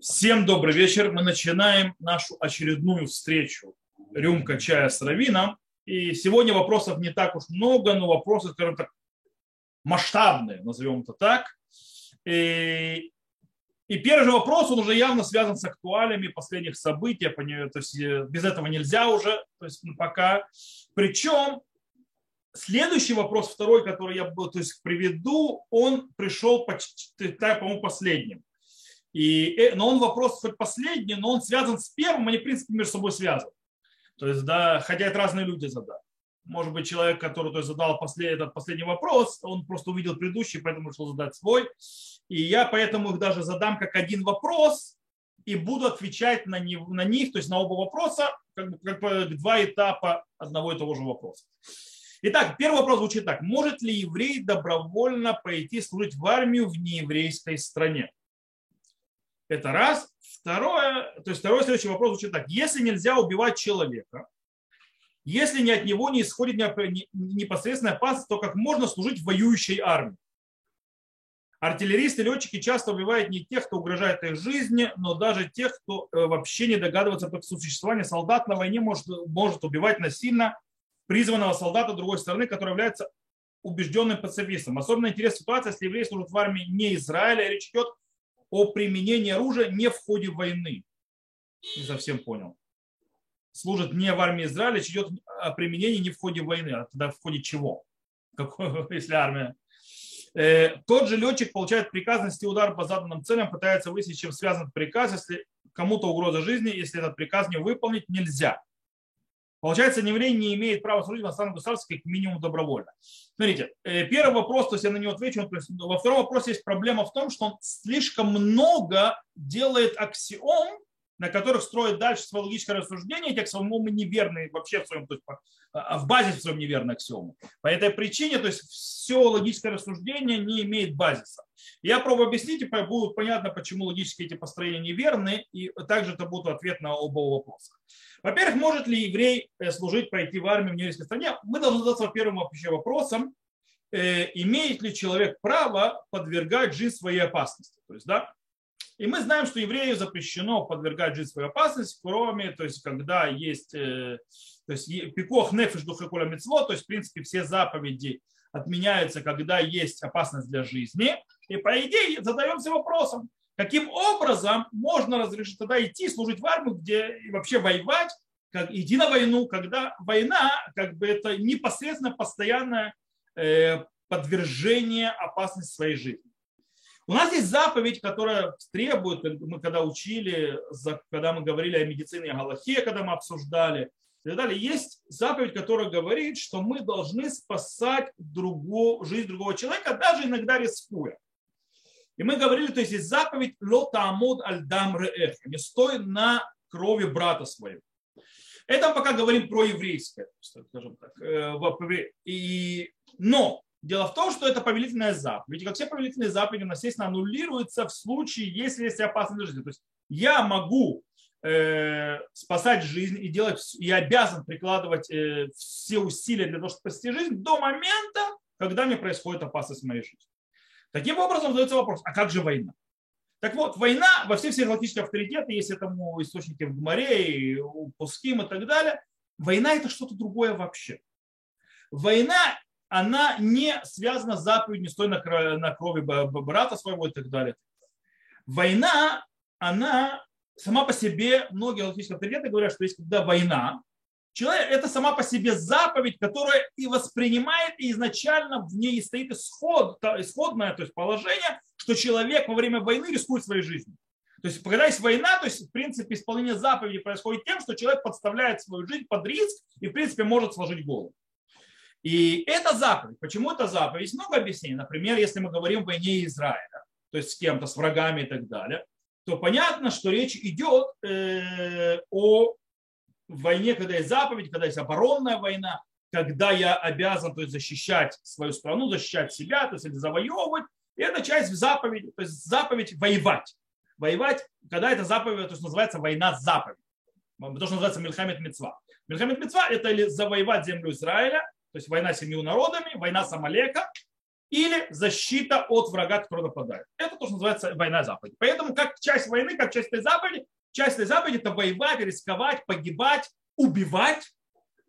Всем добрый вечер. Мы начинаем нашу очередную встречу «Рюмка чая с равином». И сегодня вопросов не так уж много, но вопросы, скажем так, масштабные, назовем это так. И, и первый же вопрос, он уже явно связан с актуалиями последних событий. То есть э, без этого нельзя уже, то есть пока. Причем Следующий вопрос, второй, который я то есть, приведу, он пришел почти, по-моему, последним. И, э, но он вопрос хоть последний, но он связан с первым, они, в принципе, между собой связаны. То есть, да, хотя это разные люди задали. Может быть, человек, который то есть, задал послед, этот последний вопрос, он просто увидел предыдущий, поэтому решил задать свой. И я поэтому их даже задам как один вопрос и буду отвечать на, них, на них, то есть на оба вопроса, как, как два этапа одного и того же вопроса. Итак, первый вопрос звучит так. Может ли еврей добровольно пойти служить в армию в нееврейской стране? Это раз. Второе, то есть второй следующий вопрос звучит так. Если нельзя убивать человека, если ни от него не исходит непосредственная опасность, то как можно служить воюющей армии? Артиллеристы летчики часто убивают не тех, кто угрожает их жизни, но даже тех, кто э, вообще не догадывается о существовании солдат на войне, может, может убивать насильно призванного солдата другой стороны, который является убежденным пацифистом. Особенно интересна ситуация, если евреи служат в армии не Израиля, речь идет о применении оружия не в ходе войны. Не совсем понял. Служат не в армии Израиля, речь идет о применении не в ходе войны, а тогда в ходе чего? если армия. Э, тот же летчик получает приказ нанести удар по заданным целям, пытается выяснить, чем связан приказ, если кому-то угроза жизни, если этот приказ не выполнить, нельзя. Получается, еврей не имеет права служить в иностранном государстве как минимум добровольно. Смотрите, э, первый вопрос, то есть я на него отвечу. Во втором вопросе есть проблема в том, что он слишком много делает аксиом, на которых строит дальше свое логическое рассуждение, эти аксиомы неверные вообще в своем, то есть а, в базе в своем неверные аксиомы. По этой причине, то есть все логическое рассуждение не имеет базиса. Я пробую объяснить, и будет понятно, почему логические эти построения неверны, и также это будет ответ на оба вопроса. Во-первых, может ли еврей э, служить, пойти в армию в нееврейской стране? Мы должны задаться первым вообще вопросом, э, имеет ли человек право подвергать жизнь своей опасности. То есть, да, и мы знаем, что еврею запрещено подвергать жизнь своей опасности, кроме, то есть, когда есть, э, то есть, пикох нефиш духакуля мецво, то есть, в принципе, все заповеди отменяются, когда есть опасность для жизни. И по идее задаемся вопросом, Каким образом можно разрешить тогда идти служить в армию, где вообще воевать, как идти на войну, когда война, как бы это непосредственно постоянное э, подвержение опасности своей жизни. У нас есть заповедь, которая требует, мы когда учили, когда мы говорили о медицине о Галахе, когда мы обсуждали, и так далее, есть заповедь, которая говорит, что мы должны спасать другую, жизнь другого человека, даже иногда рискуя. И мы говорили, то есть есть заповедь лота амуд аль дам не стой на крови брата своего. Это пока говорим про еврейское, скажем так. Э, и, но дело в том, что это повелительная заповедь. И как все повелительные заповеди, естественно, аннулируются в случае, если есть опасность для жизни. То есть я могу э, спасать жизнь и делать, я обязан прикладывать э, все усилия для того, чтобы спасти жизнь до момента, когда мне происходит опасность в моей жизни. Таким образом задается вопрос, а как же война? Так вот, война во все все галактические авторитеты, есть этому источники в Гмаре, и у Пуским и так далее. Война это что-то другое вообще. Война, она не связана с заповедью «не стой на крови брата своего» и так далее. Война, она сама по себе, многие галактические авторитеты говорят, что есть когда война, Человек – это сама по себе заповедь, которая и воспринимает, и изначально в ней стоит исход, исходное то есть положение, что человек во время войны рискует своей жизнью. То есть, когда есть война, то есть, в принципе, исполнение заповеди происходит тем, что человек подставляет свою жизнь под риск и, в принципе, может сложить голову. И это заповедь. Почему это заповедь? Много объяснений. Например, если мы говорим о войне Израиля, то есть с кем-то, с врагами и так далее, то понятно, что речь идет э, о войне, когда есть заповедь, когда есть оборонная война, когда я обязан то есть, защищать свою страну, защищать себя, то есть или завоевывать, и это часть заповеди, то есть заповедь воевать. Воевать, когда это заповедь, то есть называется война заповедь. То, что называется Мельхамед Мецва. Мельхамед Мецва – это или завоевать землю Израиля, то есть война с семью народами, война с Амалека, или защита от врага, который нападает. Это то, что называется война заповеди. Поэтому как часть войны, как часть этой заповеди, часть этой заповеди это воевать, рисковать, погибать, убивать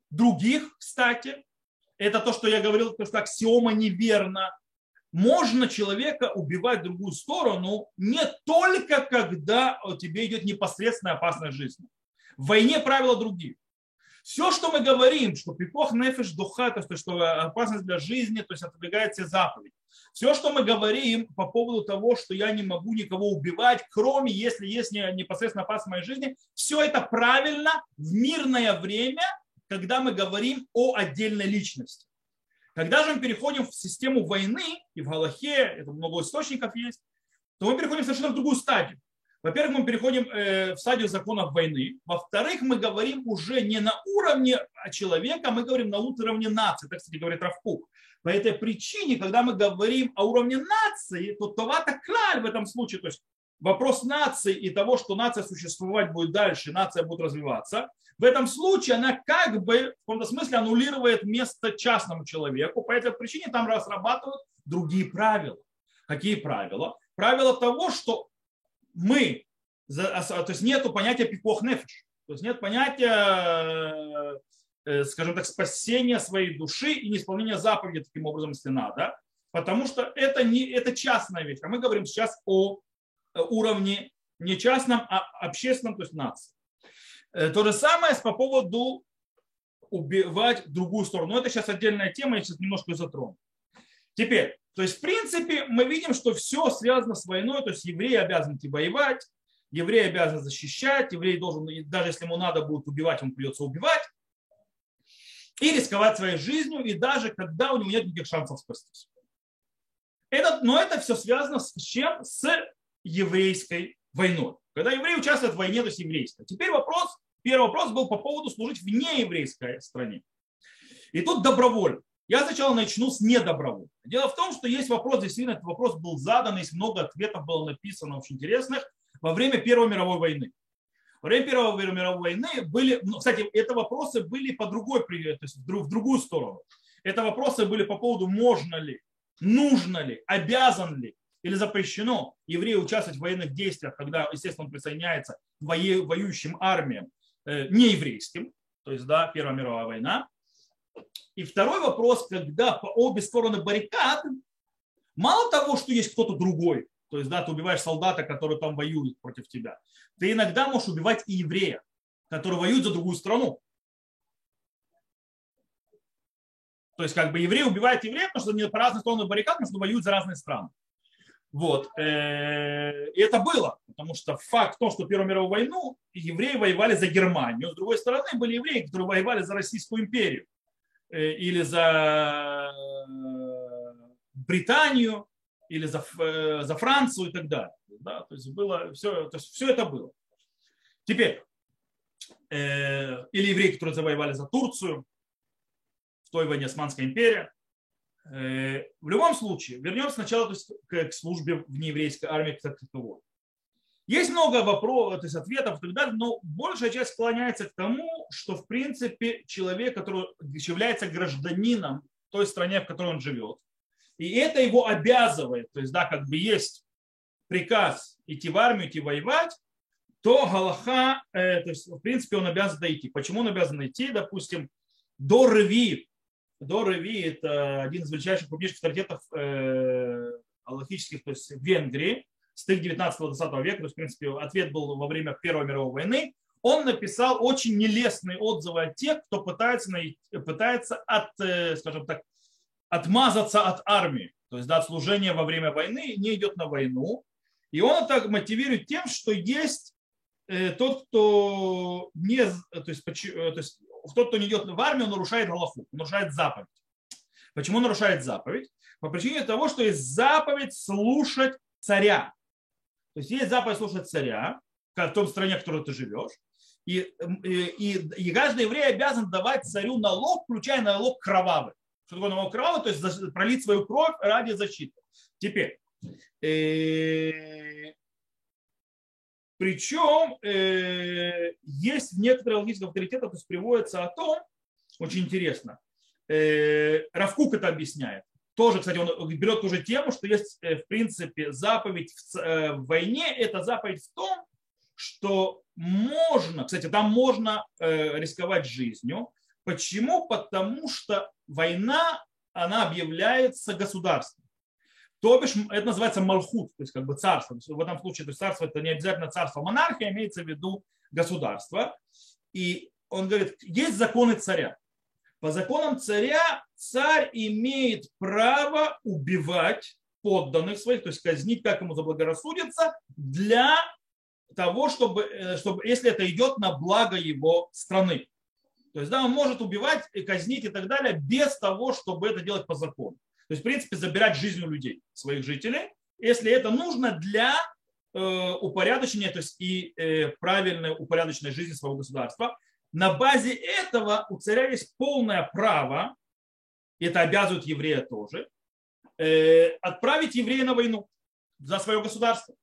других, кстати. Это то, что я говорил, что аксиома неверно. Можно человека убивать в другую сторону не только когда тебе идет непосредственная опасность жизни. В войне правила другие. Все, что мы говорим, что пикох нефиш духа, то есть что опасность для жизни, то есть отодвигает все заповеди. Все, что мы говорим по поводу того, что я не могу никого убивать, кроме если есть непосредственно опасность моей жизни, все это правильно в мирное время, когда мы говорим о отдельной личности. Когда же мы переходим в систему войны, и в Галахе, это много источников есть, то мы переходим совершенно в другую стадию. Во-первых, мы переходим э, в стадию законов войны. Во-вторых, мы говорим уже не на уровне человека, мы говорим на уровне нации. Так, кстати, говорит Равкук. По этой причине, когда мы говорим о уровне нации, то товата клаль в этом случае, то есть вопрос нации и того, что нация существовать будет дальше, нация будет развиваться, в этом случае она как бы в каком-то смысле аннулирует место частному человеку. По этой причине там разрабатывают другие правила. Какие правила? Правила того, что мы, то есть нет понятия пикох нефиш, то есть нет понятия, э, скажем так, спасения своей души и неисполнения заповеди таким образом, если надо, потому что это, не, это частная вещь. А мы говорим сейчас о э, уровне не частном, а общественном, то есть нации. Э, то же самое по поводу убивать другую сторону. Но это сейчас отдельная тема, я сейчас немножко затрону. Теперь, то есть, в принципе, мы видим, что все связано с войной, то есть евреи обязаны идти воевать, еврей обязан защищать, еврей должен, даже если ему надо будет убивать, ему придется убивать, и рисковать своей жизнью, и даже когда у него нет никаких шансов спастись. Это, но это все связано с чем? С еврейской войной. Когда евреи участвуют в войне, то есть еврейской. Теперь вопрос, первый вопрос был по поводу служить в нееврейской стране. И тут добровольно. Я сначала начну с недобровольно. Дело в том, что есть вопрос, действительно, этот вопрос был задан, есть много ответов было написано очень интересных во время Первой мировой войны. Во время Первой мировой войны были, ну, кстати, это вопросы были по другой, то есть в другую сторону. Это вопросы были по поводу, можно ли, нужно ли, обязан ли или запрещено еврею участвовать в военных действиях, когда, естественно, он присоединяется к воюющим армиям э, нееврейским, то есть, да, Первая мировая война, и второй вопрос, когда по обе стороны баррикад, мало того, что есть кто-то другой, то есть, да, ты убиваешь солдата, который там воюет против тебя, ты иногда можешь убивать и еврея, который воюет за другую страну. То есть, как бы евреи убивают евреев, потому что они по разных сторонам баррикад, потому что воюют за разные страны. Вот. Э, и это было, потому что факт в том, что Первую мировую войну евреи воевали за Германию, с другой стороны были евреи, которые воевали за Российскую империю. Э, или за э, Британию, или за, э, за Францию и так далее. Да? То, есть было, все, то есть все это было. Теперь, э, или евреи, которые завоевали за Турцию, в той войне Османская империя. Э, в любом случае, вернемся сначала то есть, к, к службе в нееврейской армии как таковой. Есть много вопросов, то есть ответов и так далее, но большая часть склоняется к тому, что в принципе человек, который является гражданином той стране, в которой он живет, и это его обязывает, то есть да, как бы есть приказ идти в армию, идти воевать, то Галаха, э, то есть в принципе он обязан дойти. Почему он обязан идти, допустим, до Рви. До Рви это один из величайших крупнейших авторитетов э, аллахических, то есть в Венгрии, с 19-20 века, то есть, в принципе, ответ был во время Первой мировой войны, он написал очень нелестные отзывы от тех, кто пытается, пытается от, э, скажем так, отмазаться от армии, то есть да, от служения во время войны, не идет на войну. И он это мотивирует тем, что есть э, тот, кто не, то есть, э, то есть тот, кто не идет в армию, он нарушает Галаху, нарушает заповедь. Почему нарушает заповедь? По причине того, что есть заповедь слушать царя. То есть есть заповедь слушать царя в том стране, в которой ты живешь. И, и, и каждый еврей обязан давать царю налог, включая налог кровавый. Что такое налог кровавый? То есть пролить свою кровь ради защиты. Теперь, э, причем э, есть некоторые логические авторитеты, то есть приводится о том, очень интересно, э, Равкук это объясняет, тоже, кстати, он берет ту же тему, что есть, э, в принципе, заповедь в, э, в войне. Это заповедь в том, что можно, кстати, там можно э, рисковать жизнью. Почему? Потому что война, она объявляется государством. То бишь, это называется малхут, то есть как бы царство. В этом случае то есть царство это не обязательно царство монархия, имеется в виду государство. И он говорит, есть законы царя. По законам царя царь имеет право убивать подданных своих, то есть казнить, как ему заблагорассудится, для того, чтобы, э, чтобы, если это идет на благо его страны. То есть, да, он может убивать, и казнить и так далее без того, чтобы это делать по закону. То есть, в принципе, забирать жизнь у людей, своих жителей, если это нужно для э, упорядочения, то есть и э, правильной упорядоченной жизни своего государства. На базе этого у царя есть полное право, и это обязывает еврея тоже, э, отправить еврея на войну за свое государство.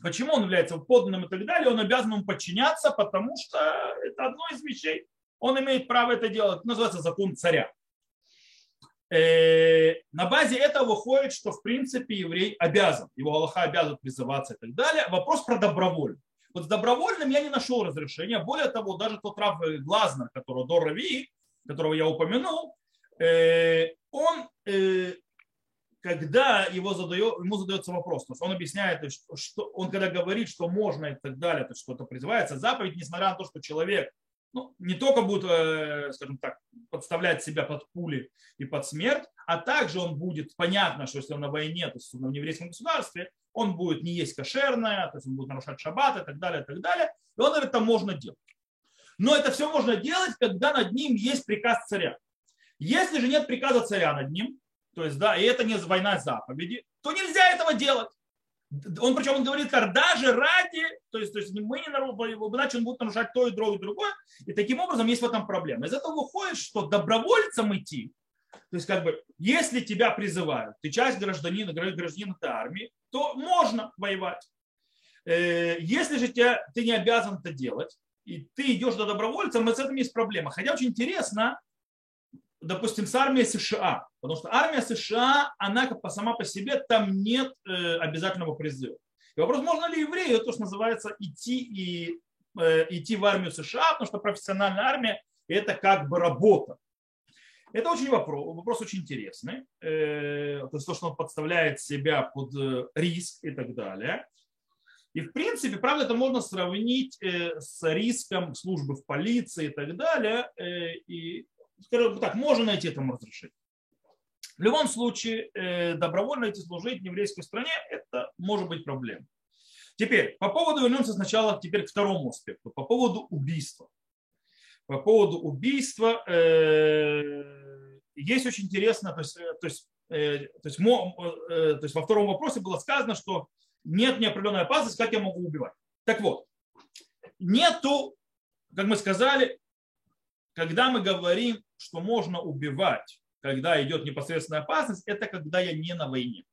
Почему он является подданным и так далее, он обязан ему подчиняться, потому что это одно из вещей. Он имеет право это делать. Это называется закон царя. Э, на базе этого выходит, что в принципе еврей обязан, его Аллаха обязан призываться и так далее. Вопрос про добровольно. Вот с добровольным я не нашел разрешения. Более того, даже тот Рав Глазнер, которого до Рави, которого я упомянул, э, он, э, когда его задает, ему задается вопрос, то есть он объясняет, что он когда говорит, что можно и так далее, то есть что-то призывается, заповедь, несмотря на то, что человек ну, не только будет, э, скажем так, подставлять себя под пули и под смерть, а также он будет, понятно, что если он на войне, то есть в еврейском государстве, он будет не есть кошерное, то есть он будет нарушать шаббат и так далее, и так далее. И он это можно делать. Но это все можно делать, когда над ним есть приказ царя. Если же нет приказа царя над ним, то есть, да, и это не война заповеди, то нельзя этого делать. Он причем он говорит, как даже ради, то есть, то есть мы не нарушаем, иначе он будет нарушать то и другое, и другое. И таким образом есть в этом проблема. Из этого выходит, что добровольцам идти, то есть как бы, если тебя призывают, ты часть гражданина, гражданина армии, то можно воевать. Э, если же тебя, ты не обязан это делать, и ты идешь до добровольцев, с этим есть проблема. Хотя очень интересно, допустим, с армией США. Потому что армия США, она сама по себе, там нет э, обязательного призыва. И вопрос, можно ли еврею, то, что называется, идти, и, э, идти в армию США, потому что профессиональная армия – это как бы работа. Это очень вопрос, вопрос очень интересный. Э, то есть то, что он подставляет себя под риск и так далее. И в принципе, правда, это можно сравнить с риском службы в полиции и так далее. И скажем так, можно найти этому разрешение. В любом случае, э, добровольно идти служить в еврейской стране, это может быть проблема. Теперь, по поводу, вернемся сначала теперь к второму аспекту, по поводу убийства. По поводу убийства э, есть очень интересно, то есть, э, то есть, э, то, есть, мо, э, то есть во втором вопросе было сказано, что нет неопределенной опасности, как я могу убивать. Так вот, нету, как мы сказали, когда мы говорим, что можно убивать, когда идет непосредственная опасность, это когда я не на войне.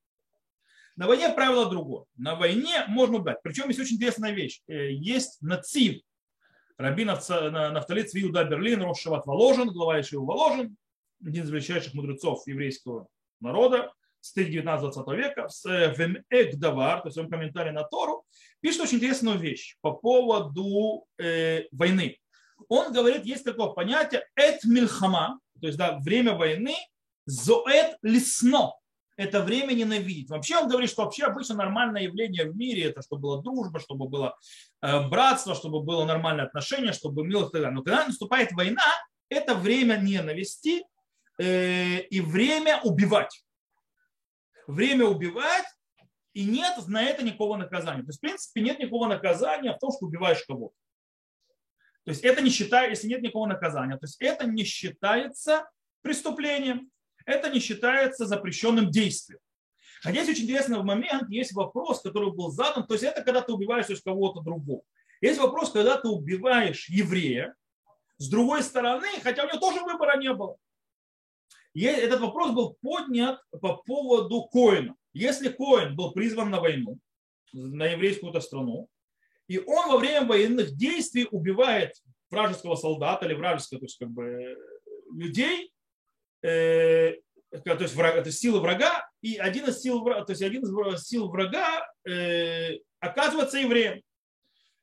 На войне правило другое. На войне можно убивать. Причем есть очень интересная вещь. Э, есть нацив, Рабин Нафтали Цвиуда Берлин, Рошеват Воложен, глава Ишива Воложен, один из величайших мудрецов еврейского народа с 19-20 века, в Вемек Давар, то есть он комментарий на Тору, пишет очень интересную вещь по поводу э, войны он говорит, есть такое понятие эт мильхама, то есть да, время войны, зоэт лесно, это время ненавидеть. Вообще он говорит, что вообще обычно нормальное явление в мире, это чтобы была дружба, чтобы было э, братство, чтобы было нормальное отношение, чтобы милость и так далее. Но когда наступает война, это время ненависти э, и время убивать. Время убивать, и нет на это никакого наказания. То есть, в принципе, нет никакого наказания в том, что убиваешь кого-то. То есть это не считается, если нет никакого наказания, то есть это не считается преступлением, это не считается запрещенным действием. Хотя есть очень интересный момент, есть вопрос, который был задан, то есть это когда ты убиваешь кого-то другого. Есть вопрос, когда ты убиваешь еврея, с другой стороны, хотя у него тоже выбора не было. И этот вопрос был поднят по поводу Коина. Если Коин был призван на войну, на еврейскую страну, и он во время военных действий убивает вражеского солдата или вражеского, то есть как бы людей, э, то есть, враг, это силы врага, и один из сил, то есть один из сил врага э, оказывается евреем.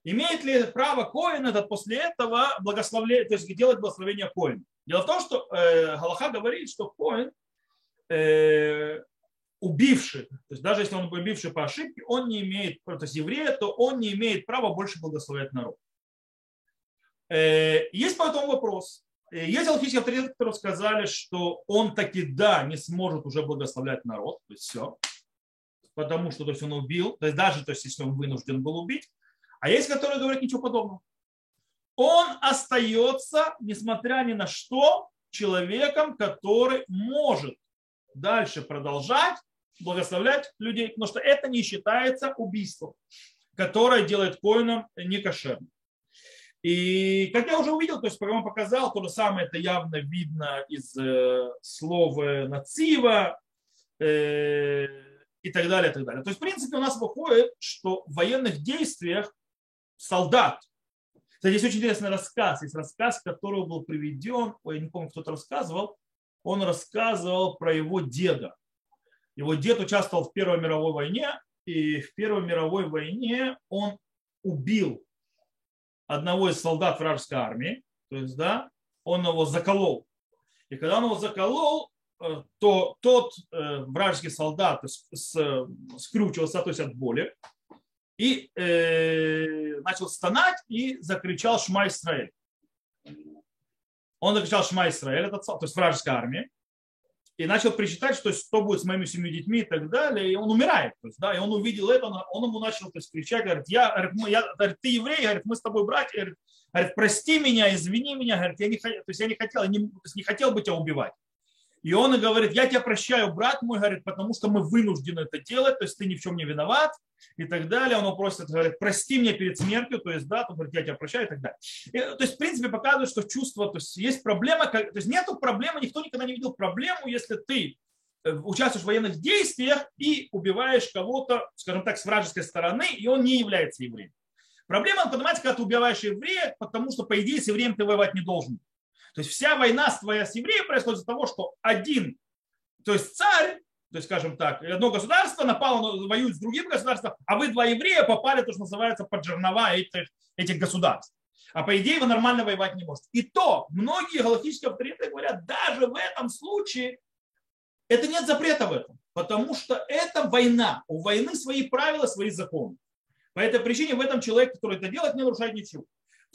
Имеет ли право Коин этот после этого благословлять, то есть делать благословение Коин? Дело в том, что э, Галаха говорит, что Коин, э, убивший, то есть даже если он убивший по ошибке, он не имеет, то есть еврея, то он не имеет права больше благословлять народ. Э, есть по этому вопрос. Э, есть алхимические авторитеты, которые сказали, что он таки да, не сможет уже благословлять народ, то есть все, потому что то есть он убил, то есть даже то есть, если он вынужден был убить, а есть, которые говорят ничего подобного. Он остается, несмотря ни на что, человеком, который может дальше продолжать благословлять людей, потому что это не считается убийством, которое делает коином некошерным. И как я уже увидел, то есть вам показал, то же самое это явно видно из э, слов нацива, э, и так далее, и так далее. То есть, в принципе, у нас выходит, что в военных действиях солдат. Кстати, есть очень интересный рассказ. Есть рассказ, который был приведен, ой, я не помню, кто-то рассказывал. Он рассказывал про его деда. Его дед участвовал в Первой мировой войне, и в Первой мировой войне он убил одного из солдат вражеской армии, то есть, да, он его заколол. И когда он его заколол, э, то тот э, вражеский солдат скрючился, то есть от боли, и э, начал стонать и закричал Шма Исраэль. Он закричал Шма Исраэль, это, то есть вражеская армия, и начал причитать, что, что будет с моими семью детьми и так далее, и он умирает. То есть, да, и он увидел это, он, ему начал то есть, кричать, говорит, я, говорит, я, говорит, ты еврей, говорит, мы с тобой братья, говорит, говорит, прости меня, извини меня, говорит, я не, то есть я не хотел, не, не хотел бы тебя убивать. И он говорит, я тебя прощаю, брат мой, говорит, потому что мы вынуждены это делать, то есть ты ни в чем не виноват и так далее. Он просит, говорит, прости меня перед смертью, то есть, да, он говорит, я тебя прощаю и так далее. И, то есть, в принципе, показывает, что чувство, то есть есть проблема, то есть нету проблемы, никто никогда не видел проблему, если ты э, участвуешь в военных действиях и убиваешь кого-то, скажем так, с вражеской стороны, и он не является евреем. Проблема, понимаете, когда ты убиваешь еврея, потому что, по идее, с евреем ты воевать не должен. То есть вся война твоя с евреем происходит из-за того, что один, то есть царь, то есть, скажем так, одно государство напало, воюет с другим государством, а вы два еврея попали, то, что называется, под жернова этих, этих государств. А по идее вы нормально воевать не можете. И то многие галактические авторитеты говорят, даже в этом случае это нет запрета в этом, потому что это война. У войны свои правила, свои законы. По этой причине в этом человек, который это делает, не нарушает ничего.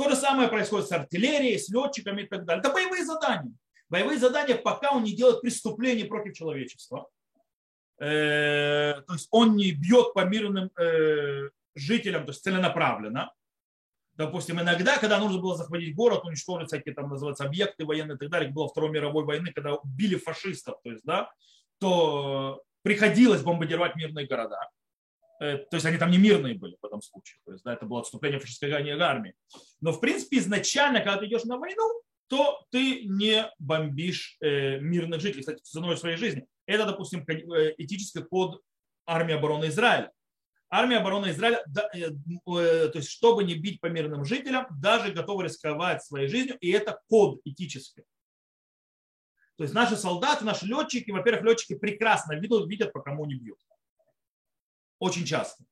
То же самое происходит с артиллерией, с летчиками и так далее. Это боевые задания. Боевые задания, пока он не делает преступлений против человечества. Э, то есть он не бьет по мирным э, жителям, то есть целенаправленно. Допустим, иногда, когда нужно было захватить город, уничтожить всякие там называются объекты военные и так далее, как было Второй мировой войны, когда убили фашистов, то есть, да, то приходилось бомбардировать мирные города. Э, то есть они там не мирные были в этом случае. То есть да, это было отступление фашистской армии. Но в принципе изначально, когда ты идешь на войну, то ты не бомбишь э, мирных жителей, кстати, ценой своей жизни. Это, допустим, э, этический код армии обороны Израиля. Армия обороны Израиля, то есть чтобы не бить по мирным жителям, даже готовы рисковать своей жизнью, и это код этический. То есть наши солдаты, наши летчики, во-первых, летчики прекрасно видят, видят, по кому не бьют очень часто.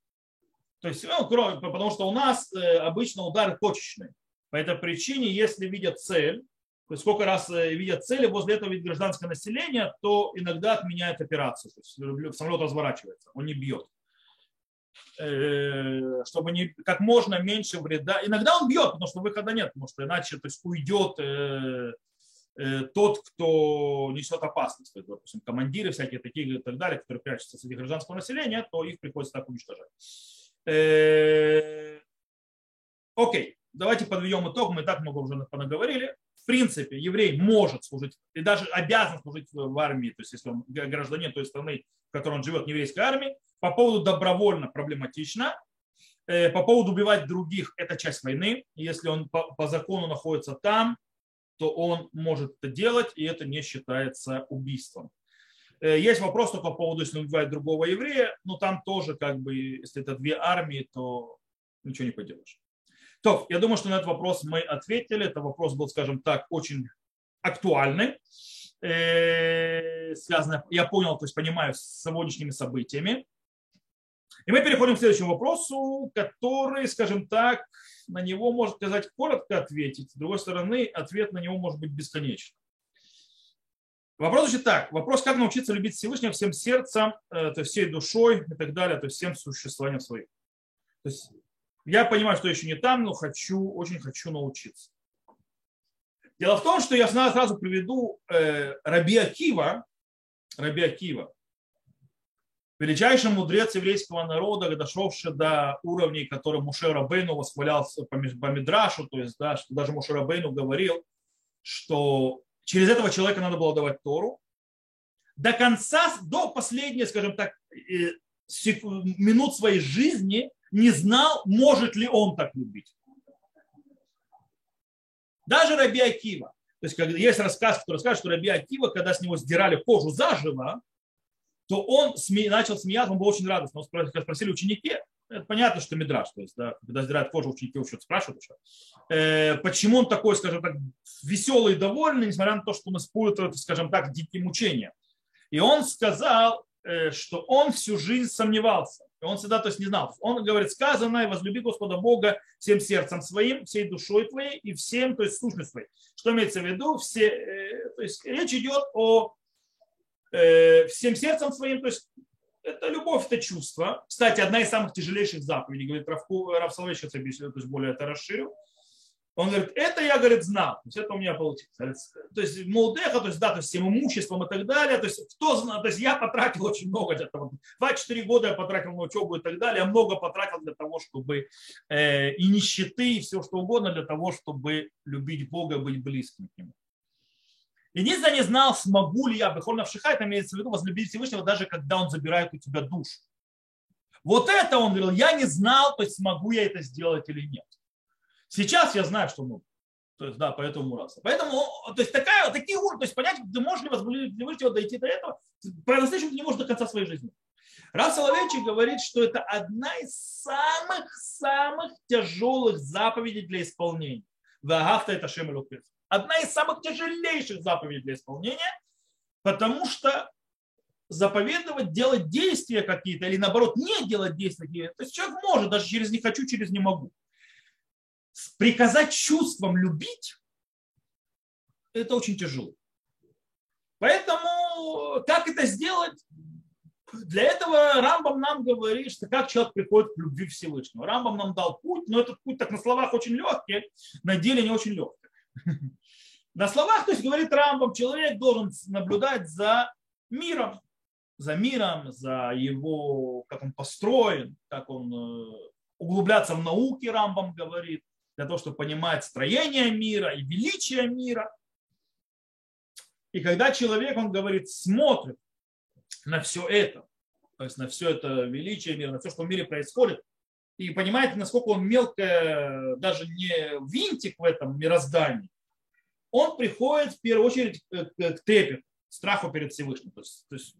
То есть, ну, кроме, потому что у нас э, обычно удары точечные. По этой причине, если видят цель, то есть сколько раз э, видят цели, возле этого видит гражданское население, то иногда отменяет операцию. То есть самолет разворачивается, он не бьет. Э, чтобы не, как можно меньше вреда. Иногда он бьет, потому что выхода нет, потому что иначе то есть, уйдет тот, кто несет опасность, допустим, командиры всякие такие и так далее, которые прячутся среди гражданского населения, то их приходится так уничтожать. Э, окей, давайте подведем итог, мы так много уже понаговорили. В принципе, еврей может служить и даже обязан служить в армии, то есть если он гражданин той страны, в которой он живет, в еврейской армии. По поводу добровольно проблематично. Э, по поводу убивать других – это часть войны. Если он по, по закону находится там, то он может это делать, и это не считается убийством. Э, есть вопрос только по поводу, если он убивает другого еврея, но там тоже, как бы, если это две армии, то ничего не поделаешь. То, я думаю, что на этот вопрос мы ответили. Это вопрос был, скажем так, очень актуальный. э, связанное, я понял, то есть понимаю, с сегодняшними событиями. И мы переходим к следующему вопросу, который, скажем так, на него может сказать коротко ответить. С другой стороны, ответ на него может быть бесконечным. Вопрос значит так. Вопрос, как научиться любить Всевышнего всем сердцем, э, то всей душой и так далее, то всем существованием своим. То есть я понимаю, что еще не там, но хочу, очень хочу научиться. Дело в том, что я сразу приведу э, Раби Акива, Раби Акива, величайший мудрец еврейского народа, дошедший до уровней, которые Муше Рабейну восхвалялся по Мидрашу, то есть, да, что даже Муше Рабейну говорил, что через этого человека надо было давать Тору. До конца, до последней, скажем так, э, минут своей жизни не знал, может ли он так любить. Даже Раби Акива. То есть, есть рассказ, который рассказывает, что Раби Акива, когда с него сдирали кожу заживо, то он сме... начал смеяться, он был очень радостный. Он спросили ученики, это понятно, что Мидраш, то есть, да, когда сдирают кожу, ученики учат, спрашивают еще, э, почему он такой, скажем так, веселый и довольный, несмотря на то, что он испытывает, скажем так, дикие мучения. И он сказал, э, что он всю жизнь сомневался. И он всегда то есть, не знал. Он говорит, сказано, возлюби Господа Бога всем сердцем своим, всей душой твоей и всем, то есть сущностью твоей. Что имеется в виду? Все, э, то есть речь идет о э, всем сердцем своим, то есть это любовь, это чувство. Кстати, одна из самых тяжелейших заповедей, говорит Равку, Рав Соловейчик, то есть более это расширил. Он говорит, это я, говорит, знал. То есть это у меня получилось. То есть Молдеха, то есть, да, то есть всем имуществом и так далее. То есть кто знал, то есть я потратил очень много для того. 2-4 года я потратил на учебу и так далее. Я много потратил для того, чтобы э, и нищеты, и все что угодно для того, чтобы любить Бога, быть близким к Нему. Единственное, не знал, смогу ли я, Бехольна Вшиха, это имеется в виду возлюбить Всевышнего, даже когда он забирает у тебя душу. Вот это он говорил, я не знал, то есть смогу я это сделать или нет. Сейчас я знаю, что могу. То есть, да, поэтому раз. Поэтому, то есть, такая, такие уровни, то есть, понять, ты можешь ли возбудить его дойти до этого, по-настоящему ты не можешь до конца своей жизни. Раф Соловейчик говорит, что это одна из самых-самых тяжелых заповедей для исполнения. Вагафта это Шем Одна из самых тяжелейших заповедей для исполнения, потому что заповедовать, делать действия какие-то, или наоборот, не делать действия. То есть человек может, даже через не хочу, через не могу приказать чувствам любить, это очень тяжело. Поэтому как это сделать? Для этого Рамбам нам говорит, что как человек приходит к любви Всевышнего. Рамбам нам дал путь, но этот путь так на словах очень легкий, на деле не очень легкий. На словах, то есть говорит Рамбам, человек должен наблюдать за миром, за миром, за его, как он построен, как он э, углубляться в науки, Рамбам говорит, для того, чтобы понимать строение мира и величие мира. И когда человек, он говорит, смотрит на все это, то есть на все это величие мира, на все, что в мире происходит, и понимает, насколько он мелко, даже не винтик в этом мироздании, он приходит в первую очередь к трепету, страху перед Всевышним. То есть, то есть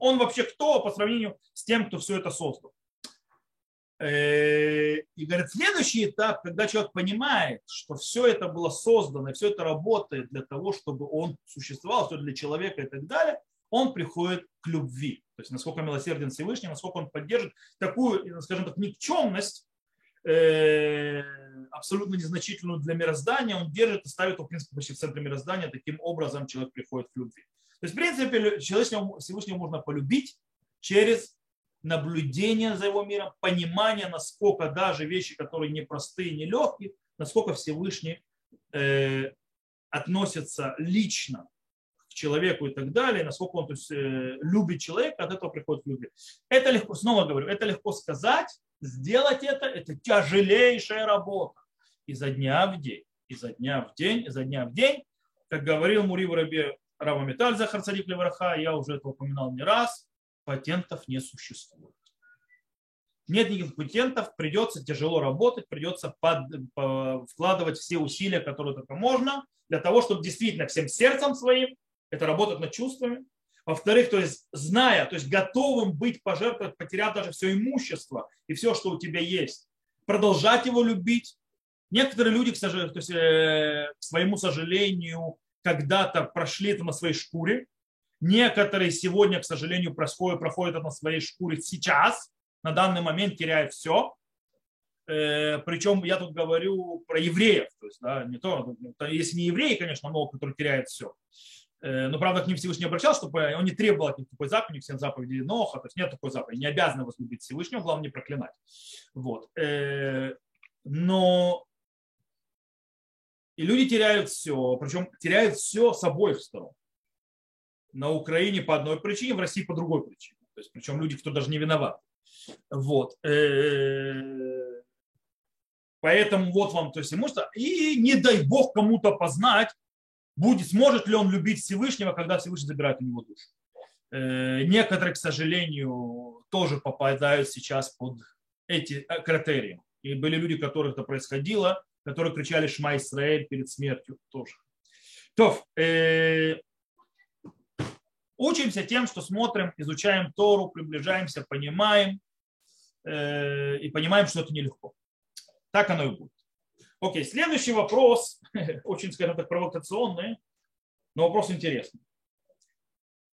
он вообще кто по сравнению с тем, кто все это создал. Э, и говорит, следующий этап, когда человек понимает, что все это было создано, все это работает для того, чтобы он существовал, все для человека и так далее, он приходит к любви. То есть насколько милосерден Всевышний, насколько он поддержит такую, скажем так, никчемность, э, абсолютно незначительную для мироздания, он держит и ставит его, в принципе, почти в центре мироздания, таким образом человек приходит к любви. То есть, в принципе, Всевышнего можно полюбить через наблюдение за его миром, понимание, насколько даже вещи, которые непростые, нелегкие, насколько Всевышний э, относится лично к человеку и так далее, насколько он то есть, э, любит человека, от этого приходит к любви. Это легко, снова говорю, это легко сказать, сделать это, это тяжелейшая работа. Изо дня в день, изо дня в день, изо дня в день. Как говорил Мури в Рабе Рава Металь Захар Цадик Левраха, я уже это упоминал не раз, патентов не существует. Нет никаких патентов, придется тяжело работать, придется под, по, вкладывать все усилия, которые только можно, для того, чтобы действительно всем сердцем своим, это работать над чувствами, во-вторых, то есть зная, то есть готовым быть пожертвовать, потеряв даже все имущество и все, что у тебя есть, продолжать его любить. Некоторые люди, к, сожалению, то есть, э, к своему сожалению, когда-то прошли это на своей шкуре. Некоторые сегодня, к сожалению, происходят, проходят это на своей шкуре сейчас, на данный момент теряют все. Э, Причем я тут говорю про евреев, то есть, да, не то, если не евреи, конечно, много, которые теряют все. Э, но, правда, к ним Всевышний обращался, чтобы он не требовал от них такой заповеди, всем заповедей Ноха, то есть нет такой заповеди, не обязаны возлюбить Всевышнего, главное не проклинать. Вот. Э, но и люди теряют все, причем теряют все с обоих сторон. На Украине по одной причине, в России по другой причине. То есть, причем люди, кто даже не виноват. Вот. Э, поэтому вот вам, то есть имущество. И не дай бог кому-то познать, будет, сможет ли он любить Всевышнего, когда Всевышний забирает у него душу. Э, некоторые, к сожалению, тоже попадают сейчас под эти э, критерии. И были люди, которых это происходило, которые кричали «Шма Исраэль» перед смертью тоже. То, э, учимся тем, что смотрим, изучаем Тору, приближаемся, понимаем э, и понимаем, что это нелегко. Так оно и будет. Окей, следующий вопрос, очень, скажем так, провокационный, но вопрос интересный.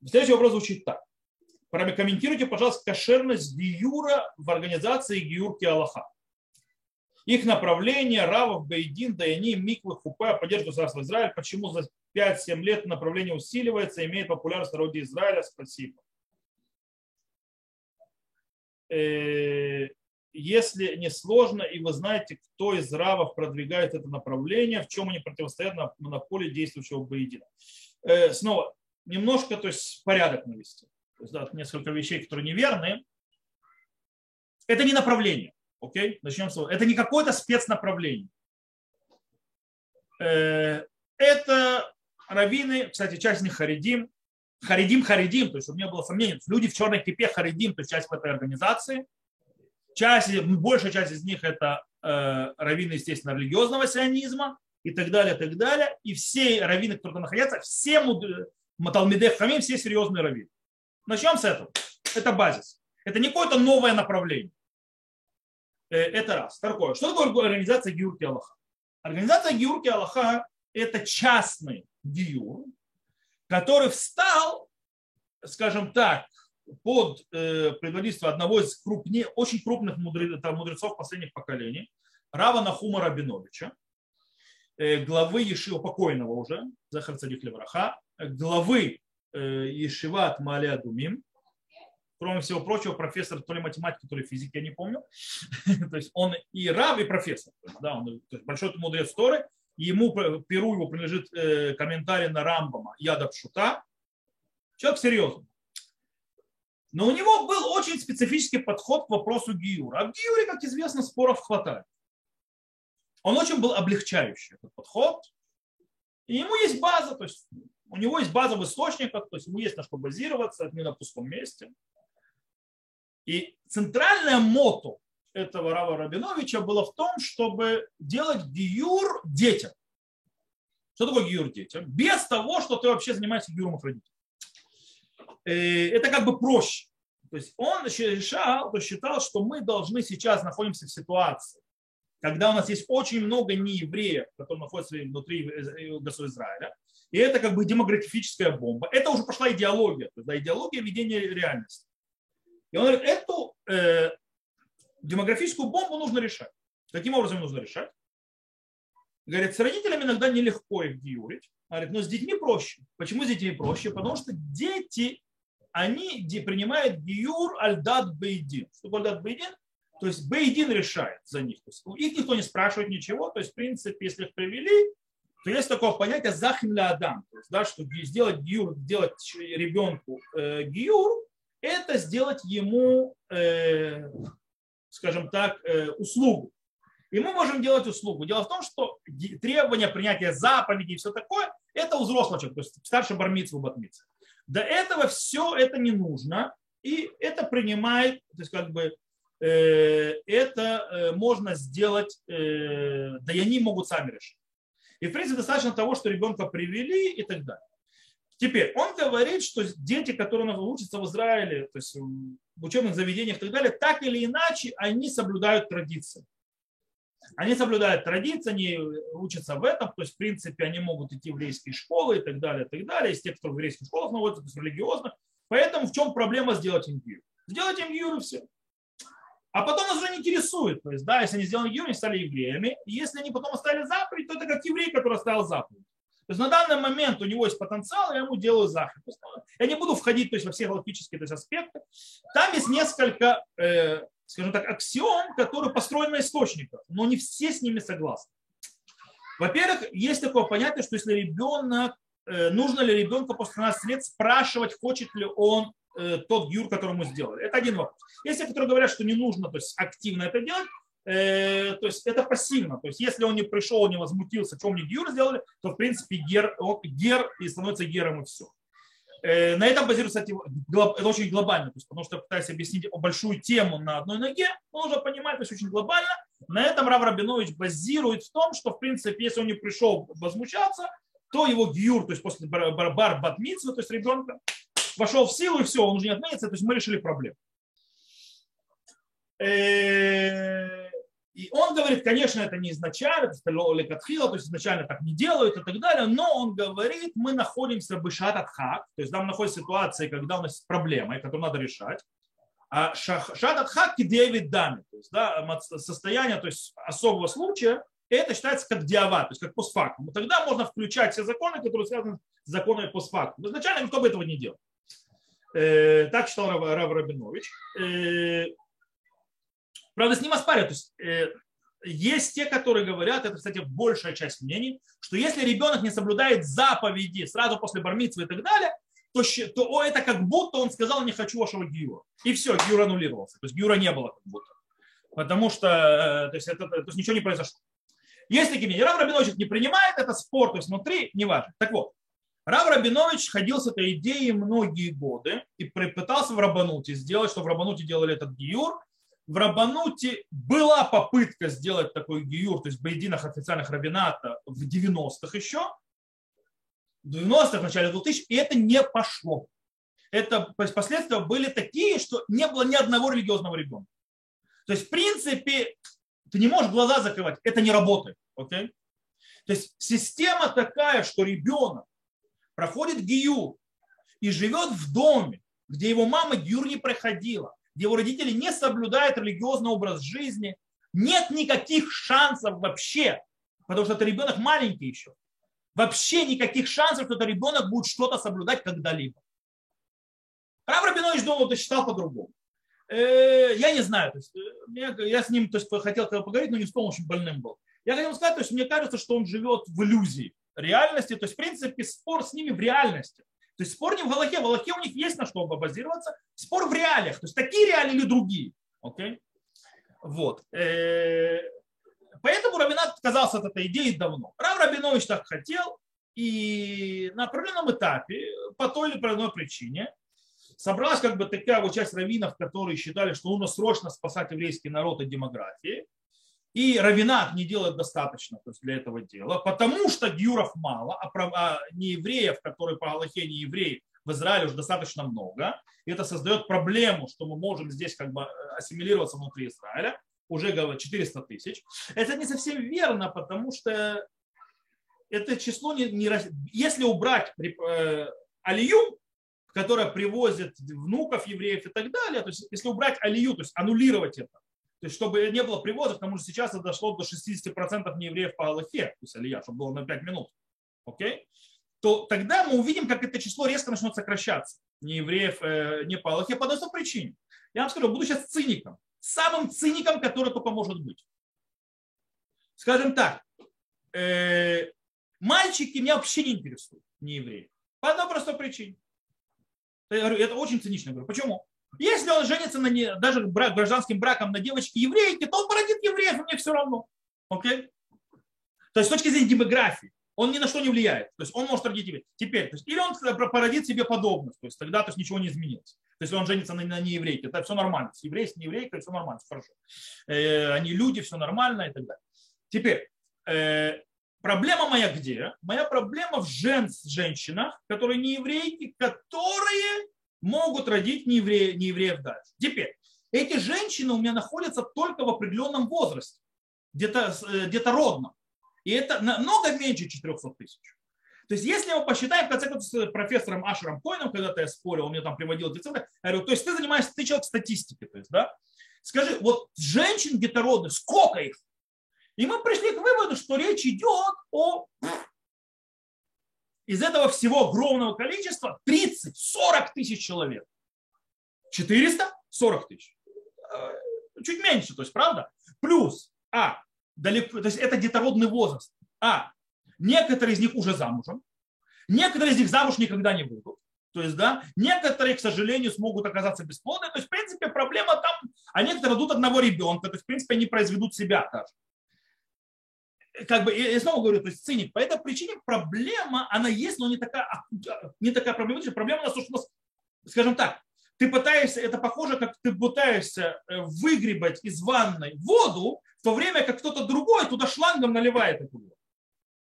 Следующий вопрос звучит так. Прокомментируйте, пожалуйста, кошерность гиюра в организации гиюрки Аллаха. Их направление, Равов, Бейдин, Даяни, Миквы, Хупа, поддержку государства Израиль. Почему за 5-7 лет направление усиливается, имеет популярность в народе Израиля? Спасибо. Если не сложно, и вы знаете, кто из равов продвигает это направление, в чем они противостоят на монополии действующего Бейдина. Э, снова, немножко, то есть порядок навести. То есть, да, несколько вещей, которые неверны. Это не направление. Окей? Начнем с Это не какое-то спецнаправление. Э, это раввины, кстати, часть них Харидим. Харидим, Харидим, то есть, чтобы не было сомнений, люди в черной кипе Харидим, то есть часть этой организации. Часть, большая часть из них это э, раввины, естественно, религиозного сионизма и так далее, и так далее. И все раввины, которые там находятся, все Маталмидех Хамим, все серьезные раввины. Начнем с этого. Это базис. Это не какое-то новое направление. Э, это раз. Второе. Что такое организация Гиурки Аллаха? Организация Гиурки Аллаха – это частный гиур, который встал, скажем так, под э, предводительство одного из крупнее, очень крупных мудрецов последних поколений, Рава Нахума Рабиновича, э, главы Ешива покойного уже, Захар Цадик Левраха, главы Ешиват Маля Думим, кроме всего прочего, профессор то ли математики, то ли физики, я не помню. то есть он и раб, и профессор. да, он большой мудрец Торы. Ему, Перу его принадлежит э, комментарий на Рамбама Яда Пшута. Человек серьезный. Но у него был очень специфический подход к вопросу Гиюра. А в Гиюре, как известно, споров хватает. Он очень был облегчающий, этот подход. И ему есть база, то есть у него есть база в источниках, то есть ему есть на что базироваться, это не на пустом месте. И центральное мото этого Рава Рабиновича было в том, чтобы делать гиюр детям. Что такое гиюр детям? Без того, что ты вообще занимаешься гиюром их родителей. Э, это как бы проще. То есть он решал, то считал, что мы должны сейчас находимся в ситуации, когда у нас есть очень много неевреев, которые находятся внутри государства Израиля, и это как бы демографическая бомба. Это уже пошла идеология, то есть, да, идеология ведения реальности. И он говорит, эту э, демографическую бомбу нужно решать. Каким образом нужно решать? Говорит, с родителями иногда нелегко их гиурить. Говорит, но с детьми проще. Почему с детьми проще? Потому что дети, они принимают гиур альдат бейдин. Что такое альдат бейдин? То есть бейдин решает за них. То есть их никто не спрашивает ничего. То есть, в принципе, если их привели, то есть такое понятие захимля адам. То есть, да, что сделать гиур, сделать ребенку э, гиур, это сделать ему, э, скажем так, э, услугу. И мы можем делать услугу. Дело в том, что требования принятия заповедей и все такое, это у взрослого человека, то есть старше бармицу, батмицу. До этого все это не нужно, и это принимает, то есть как бы э, это э, можно сделать, э, да и они могут сами решить. И в принципе достаточно того, что ребенка привели и так далее. Теперь, он говорит, что дети, которые учатся в Израиле, то есть в учебных заведениях и так далее, так или иначе, они соблюдают традиции. Они соблюдают традиции, они учатся в этом, то есть, в принципе, они могут идти в еврейские школы и так далее, и так далее, из тех, кто в еврейских школах находится, то есть религиозных. Поэтому в чем проблема сделать им гиюр? Сделать им гиюр и все. А потом нас уже не интересует. То есть, да, если они сделали гиюр, они стали евреями. И если они потом оставили заповедь, то это как еврей, который оставил заповедь. То есть на данный момент у него есть потенциал, я ему делаю заповедь. Я не буду входить то есть, во все галактические то есть, аспекты. Там есть несколько э, скажем так, аксиом, которые построены на источниках, но не все с ними согласны. Во-первых, есть такое понятие, что если ребенок, э, нужно ли ребенку после 13 лет спрашивать, хочет ли он э, тот гюр, который мы сделали. Это один вопрос. Есть те, которые говорят, что не нужно то есть, активно это делать, э, то есть это пассивно. То есть если он не пришел, не возмутился, чем мне гюр сделали, то в принципе гер, он, гер и становится гером и все. Э, на этом базируется, это очень глобально, то есть, потому что я пытаюсь объяснить большую тему на одной ноге, он уже понимает, то есть очень глобально. На этом Рав Рабинович базирует в том, что, в принципе, если он не пришел возмущаться, то его гюр, то есть после бар, бар батмитсва, то есть ребенка, вошел в силу и все, он уже не отменится, то есть мы решили проблему. Э, и он говорит, конечно, это не изначально, то есть изначально так не делают и так далее, но он говорит, мы находимся в шататхак, то есть там находится ситуация, когда у нас есть проблема, которую надо решать. А шататхак Дэвид дами, то есть да, состояние то есть особого случая, это считается как диава, то есть как постфактум. Тогда можно включать все законы, которые связаны с законами постфактум. Изначально никто бы этого не делал. Э, так считал Рав, Рав Рабинович. Правда, с ним оспаривают. То есть, э, есть те, которые говорят, это, кстати, большая часть мнений, что если ребенок не соблюдает заповеди сразу после бармитства и так далее, то, то о, это как будто он сказал, не хочу вашего гиура. И все, гиур аннулировался. То есть гиура не было как будто. Потому что э, то есть, это, то есть ничего не произошло. Есть такие мнения. Рав Рабинович не принимает, это спор, то есть внутри, неважно. Так вот, Рав Рабинович ходил с этой идеей многие годы и пытался в Рабануте сделать, что в Рабануте делали этот гиюр, в Рабануте была попытка сделать такой гиюр, то есть боединах официальных рабината в 90-х еще, в 90-х, в начале 2000 и это не пошло. Это последствия были такие, что не было ни одного религиозного ребенка. То есть, в принципе, ты не можешь глаза закрывать, это не работает. Okay? То есть система такая, что ребенок проходит гиюр и живет в доме, где его мама гиюр не проходила, его родители не соблюдают религиозный образ жизни, нет никаких шансов вообще, потому что это ребенок маленький еще. Вообще никаких шансов, что этот ребенок будет что-то соблюдать когда-либо. Рав Рабинович это считал по-другому. Э, я не знаю, то есть, э, я с ним то есть, хотел поговорить, но не вспомнил, очень больным был. Я хотел сказать, то есть, мне кажется, что он живет в иллюзии реальности, то есть, в принципе, спор с ними в реальности. То есть спор не в Галахе, в Галахе у них есть на что базироваться, спор в реалиях, то есть такие реалии или другие. Okay? Вот. Э, поэтому Равинат отказался от этой идеи давно. Рав Рабинович так хотел, и на определенном этапе, по той или иной причине, собралась как бы такая вот часть раввинов, которые считали, что нужно срочно спасать еврейский народ от демографии. И равинат не делает достаточно то есть для этого дела, потому что гюров мало, а, а не евреев, которые по Аллахе не евреи, в Израиле уже достаточно много. И это создает проблему, что мы можем здесь как бы э, ассимилироваться внутри Израиля. Уже 400 тысяч. Это не совсем верно, потому что это число не, не если убрать э, алию, которая привозит внуков евреев и так далее, то есть если убрать алию, то есть аннулировать это, то есть, чтобы не было привоза, потому что сейчас это дошло до 60% неевреев по Аллахе, то есть Алия, чтобы было на 5 минут. Окей? То тогда мы увидим, как это число резко начнет сокращаться. Неевреев э, не по Аллахе по одной причине. Я вам скажу, буду сейчас циником. Самым циником, который только может быть. Скажем так, э, мальчики меня вообще не интересуют, не евреи. По одной простой причине. Это очень цинично говорю. Почему? Если он женится на не, даже брак, гражданским браком на девочке еврейке, то он породит евреев, мне все равно. Окей? То есть с точки зрения демографии он ни на что не влияет. То есть он может родить евреев. Теперь, то есть, или он породит себе подобность, то есть тогда то есть, ничего не изменилось. То есть он женится на, на нееврейке, это все нормально. С еврей, с нееврейкой все нормально, все хорошо. Э, они люди, все нормально и так далее. Теперь, э, проблема моя где? Моя проблема в жен, женщинах, которые не еврейки, которые могут родить неевреев, неевреев дальше. Теперь, эти женщины у меня находятся только в определенном возрасте. детородном. И это намного меньше 400 тысяч. То есть, если мы посчитаем, в конце концов, с профессором Ашером Койном, когда-то я спорил, он мне там приводил эти цифры, я говорю, то есть ты занимаешься, ты человек статистики, то есть, да? Скажи, вот женщин детородных, сколько их? И мы пришли к выводу, что речь идет о из этого всего огромного количества 30-40 тысяч человек. 440 тысяч. Э, чуть меньше, то есть, правда? Плюс, а, далеко, то есть это детородный возраст. А, некоторые из них уже замужем, некоторые из них замуж никогда не будут. То есть, да, некоторые, к сожалению, смогут оказаться бесплодными. То есть, в принципе, проблема там, а некоторые дадут одного ребенка, то есть, в принципе, они произведут себя даже как бы, я снова говорю, то есть циник. По этой причине проблема, она есть, но не такая, а, не такая проблематичная. Проблема у нас, что у нас, скажем так, ты пытаешься, это похоже, как ты пытаешься э, выгребать из ванной воду, в то время как кто-то другой туда шлангом наливает эту воду.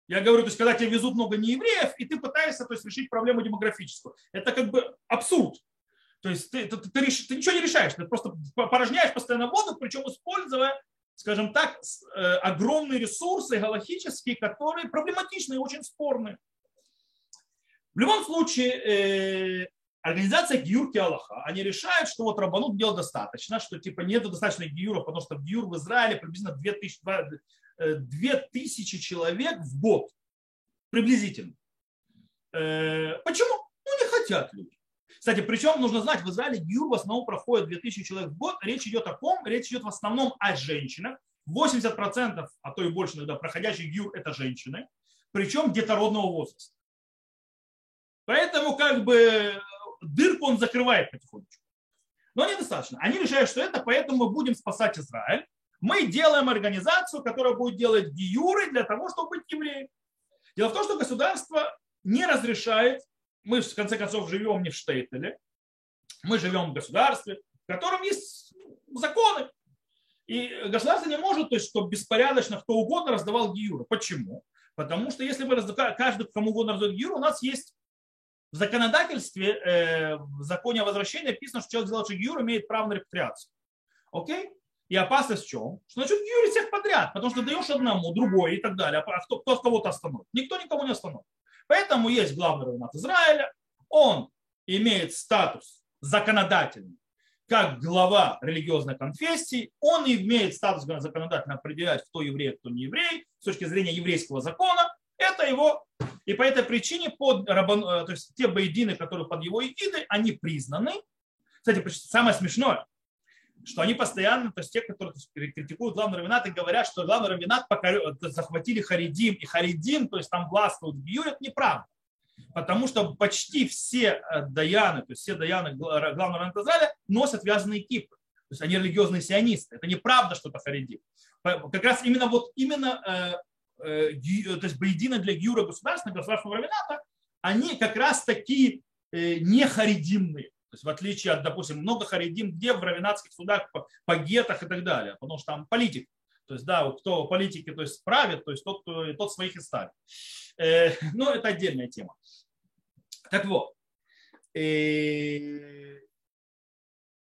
Я говорю, то есть, когда тебе везут много неевреев, и ты пытаешься то есть, решить проблему демографическую. Это как бы абсурд. То есть ты, ты, ты, ты ничего не решаешь, ты просто порожняешь постоянно воду, причем используя скажем так, э, огромные ресурсы галактические, которые проблематичны и очень спорны. В любом случае, э, организация Гиюрки Аллаха, они решают, что вот Рабанут дел достаточно, что типа нет достаточно Гиюров, потому что Гиюр в Израиле приблизительно 2000, 2000 э, человек в год. Приблизительно. Почему? Ну, не хотят люди. Кстати, причем нужно знать, в Израиле гиюр в основном проходит 2000 человек в год. Речь идет о ком? Речь идет в основном о женщинах. 80%, а то и больше иногда, проходящих гиюр – это женщины. Причем детородного возраста. Поэтому как бы дырку он закрывает потихонечку. Но недостаточно. Они решают, что это, поэтому мы будем спасать Израиль. Мы делаем организацию, которая будет делать гиюры для того, чтобы быть евреем. Дело в том, что государство не разрешает мы, в конце концов, живем не в Штейтеле, мы живем в государстве, в котором есть законы. И государство не может, то есть, чтобы беспорядочно кто угодно раздавал гиюры. Почему? Потому что если вы каждый, кому угодно раздает гиюр, у нас есть в законодательстве, э, в законе о возвращении написано, что человек, сделавший гиюр, имеет право на репатриацию. Окей? И опасность в чем? Что начнут гиюрить всех подряд, потому что даешь одному, другой и так далее. А кто, кто кого-то остановит? Никто никого не остановит. Поэтому есть главный равнат Израиля, он имеет статус законодательный, как глава религиозной конфессии, он имеет статус законодательно определять, кто еврей, кто не еврей, с точки зрения еврейского закона, это его, и по этой причине под, э, то есть те бейдины, которые под его эгидой, они признаны. Кстати, самое смешное, что они постоянно, то есть те, которые критикуют главный равенат и говорят, что главный равенат захватили Харидим, и Харидим, то есть там властвуют в это неправда. Потому что почти все э, даяны, то есть все даяны главного равената Израиля носят вязаные кипы. То есть они религиозные сионисты. Это неправда, что это Харидим. Как раз именно вот именно э, э, то есть Баедина для Гиура государственного, государственного равената, они как раз такие не харидимные. Есть в отличие от, допустим, много харидим, где в равенатских судах по, по гетах и так далее, потому что там политик. То есть, да, вот кто политики то есть, правит, то есть тот, тот своих и ставит. Э, но это отдельная тема. Так вот. Э, и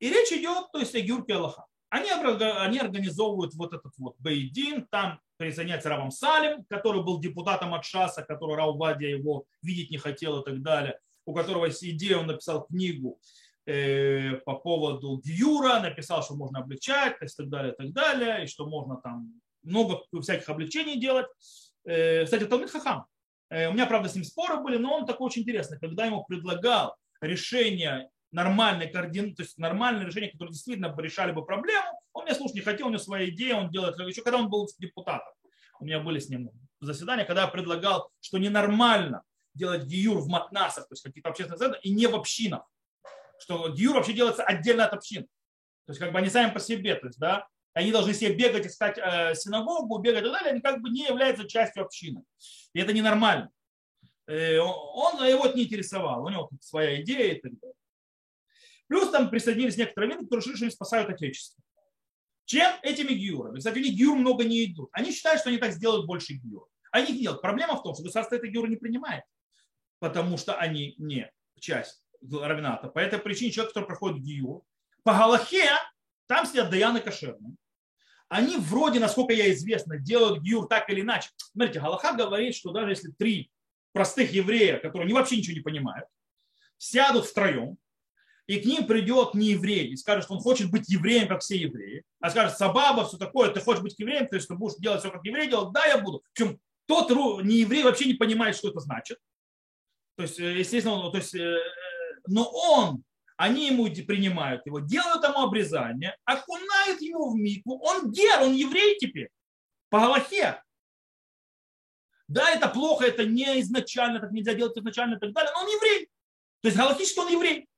речь идет то есть, о Гюрке Аллаха. Они, они организовывают вот этот вот Бейдин, там присоединяется Равам Салим, который был депутатом от Шаса, который Раувадия его видеть не хотел и так далее у которого есть идея, он написал книгу по поводу Гюра, написал, что можно облегчать, и так далее, так далее, и что можно там много всяких облегчений делать. Э, кстати, Талмит Хахам. Э, у меня, правда, с ним споры были, но он такой очень интересный. Когда ему предлагал решение нормальной координации, то есть нормальное решение, которое действительно решали бы проблему, он меня слушать не хотел, у него своя идея, он делает, еще когда он был депутатом, у меня были с ним заседания, когда я предлагал, что ненормально делать гиюр в матнасах, то есть каких-то общественных центрах, и не в общинах. Что гиюр вообще делается отдельно от общин. То есть как бы они сами по себе, то есть, да, они должны себе бегать, искать э, синагогу, бегать и так далее, они как бы не являются частью общины. И это ненормально. Э, он, его это не интересовал, у него своя идея и так далее. Плюс там присоединились некоторые виды, которые решили спасают Отечество. Чем этими гиюрами? Кстати, они гиюр много не идут. Они считают, что они так сделают больше гиюр. Они делают. Проблема в том, что государство это гиюры не принимает потому что они не часть равната. По этой причине человек, который проходит гию, по Галахе, там сидят даяны кошерные. они вроде, насколько я известно, делают гиюр так или иначе. Смотрите, Галаха говорит, что даже если три простых еврея, которые вообще ничего не понимают, сядут втроем, и к ним придет не еврей и скажет, что он хочет быть евреем, как все евреи, а скажет, Сабаба, все такое, ты хочешь быть евреем, то есть ты будешь делать все, как еврей делать, да, я буду. Причем тот не еврей вообще не понимает, что это значит. То есть, э, естественно, он, то есть, э, но он, они ему принимают его, делают ему обрезание, окунают его в мику, он гер, он еврей теперь, по Галахе. Да, это плохо, это не изначально, так нельзя делать изначально и так далее, но он еврей. То есть галактически он еврей.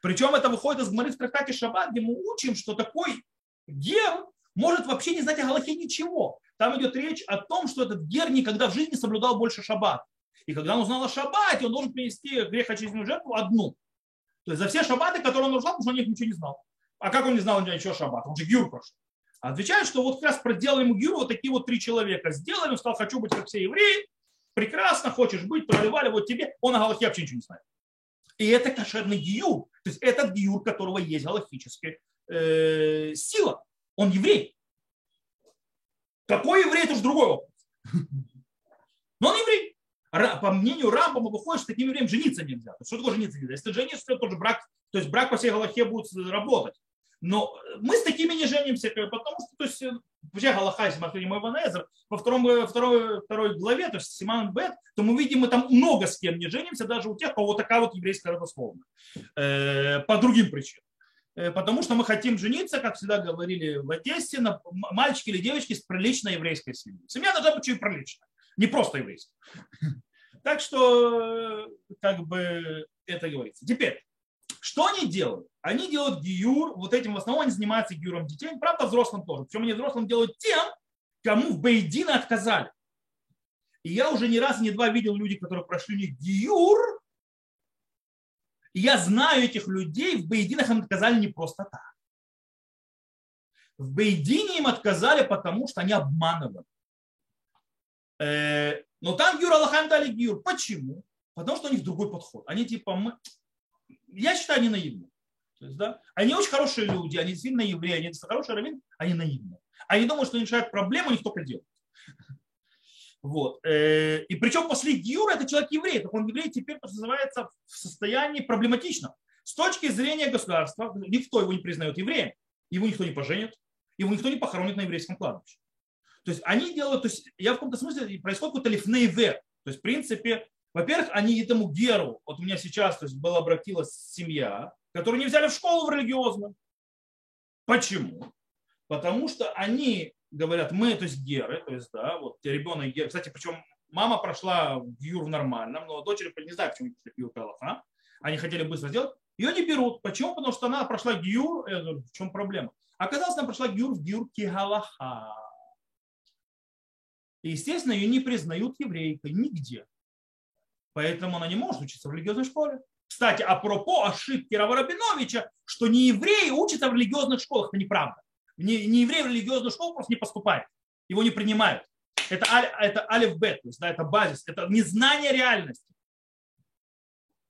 Причем это выходит из Гмары в трактате Шаббат, где мы учим, что такой гер может вообще не знать о Галахе ничего. Там идет речь о том, что этот гер никогда в жизни соблюдал больше шаббат. И когда он узнал о шаббате, он должен принести грех очистительную жертву одну. То есть за все шаббаты, которые он узнал, потому что он них ничего не знал. А как он не знал ничего о шаббат? Он же гюр прошел. Отвечает, что вот как раз проделали ему гюру вот такие вот три человека. Сделали, он сказал, хочу быть как все евреи. Прекрасно, хочешь быть, проливали вот тебе. Он о Галахе вообще ничего не знает. И это кошерный гиюр. То есть этот гиюр, которого есть галактическая э, сила. Он еврей. Какой еврей, это уже другой вопрос. Но он еврей. По мнению Рамбама выходит, что таким евреем жениться нельзя. Что такое жениться нельзя? Если ты женишься, то тоже брак, то есть брак по всей Галахе будет работать. Но мы с такими не женимся, потому что то есть, вообще Галаха, если мы Иванезер, во втором, второй, второй главе, то есть Симан Бет, то мы видим, мы там много с кем не женимся, даже у тех, у кого такая вот еврейская родословная. Э, по другим причинам. Э, потому что мы хотим жениться, как всегда говорили в Одессе, на мальчики или девочки с приличной еврейской семьей. Семья должна быть чуть приличная, не просто еврейская. Так что, как бы, это говорится. Теперь, что они делают? Они делают гиюр, вот этим в основном они занимаются гиюром детей, правда взрослым тоже. Причем они взрослым делают тем, кому в Бейдина отказали. И я уже не раз, не два видел людей, которые прошли у них гиюр, и я знаю этих людей, в Бейдинах им отказали не просто так. В Бейдине им отказали, потому что они обманывали. Э, но там Гюр Аллахам дали Гюр. Почему? Потому что у них другой подход. Они типа, мы... я считаю, они наивны. То есть, да, они очень хорошие люди, они действительно евреи, они хорошие раввины, они наивны. Они думают, что они решают проблему, у них только делают. Вот. Э, и причем после Гиура это человек еврей, так он еврей теперь называется в состоянии проблематичном. С точки зрения государства, никто его не признает евреем, его никто не поженит, его никто не похоронит на еврейском кладбище. То есть они делают, то есть я в каком-то смысле происходит какой-то лифнейвер. То есть в принципе, во-первых, они этому геру, вот у меня сейчас то есть, была обратилась семья, которую не взяли в школу в религиозную. Почему? Потому что они говорят, мы, то есть геры, то есть, да, вот ребенок гер. Кстати, причем мама прошла в юр в нормальном, но дочери, не знаю, почему юр а? Они хотели быстро сделать. Ее не берут. Почему? Потому что она прошла гюр. Говорю, в чем проблема? Оказалось, она прошла гюр в гюр кигалаха. И, естественно, ее не признают еврейкой нигде. Поэтому она не может учиться в религиозной школе. Кстати, апропо ошибки Рава Рабиновича, что не евреи учатся в религиозных школах, это неправда. Не, не еврей в религиозную школу просто не поступает. Его не принимают. Это, это алиф бет, то есть да, это базис, это незнание реальности.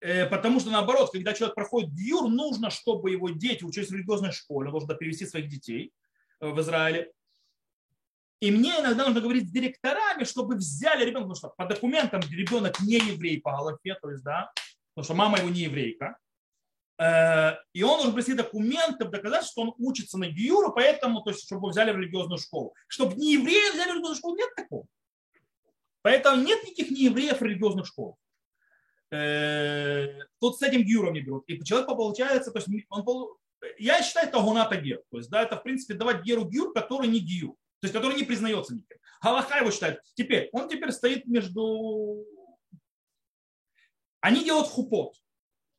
Э, потому что наоборот, когда человек проходит гюр, нужно, чтобы его дети учились в религиозной школе, он должен перевести своих детей э, в Израиле. И мне иногда нужно говорить с директорами, чтобы взяли ребенка, потому что по документам ребенок не еврей по Галахе, то есть, да, потому что мама его не еврейка. Э, и он должен принести документы, доказать, что он учится на Гиюру, поэтому, то есть, чтобы взяли в религиозную школу. Чтобы не евреи взяли в религиозную школу, нет такого. Поэтому нет никаких неевреев в религиозных школах. Э, тут с этим Гиюром не берут. И человек получается, то есть он, я считаю, это гуната гер. То есть, да, это, в принципе, давать геру гюр, который не гюр. То есть, который не признается никем. Галаха его считает. Теперь, он теперь стоит между... Они делают хупот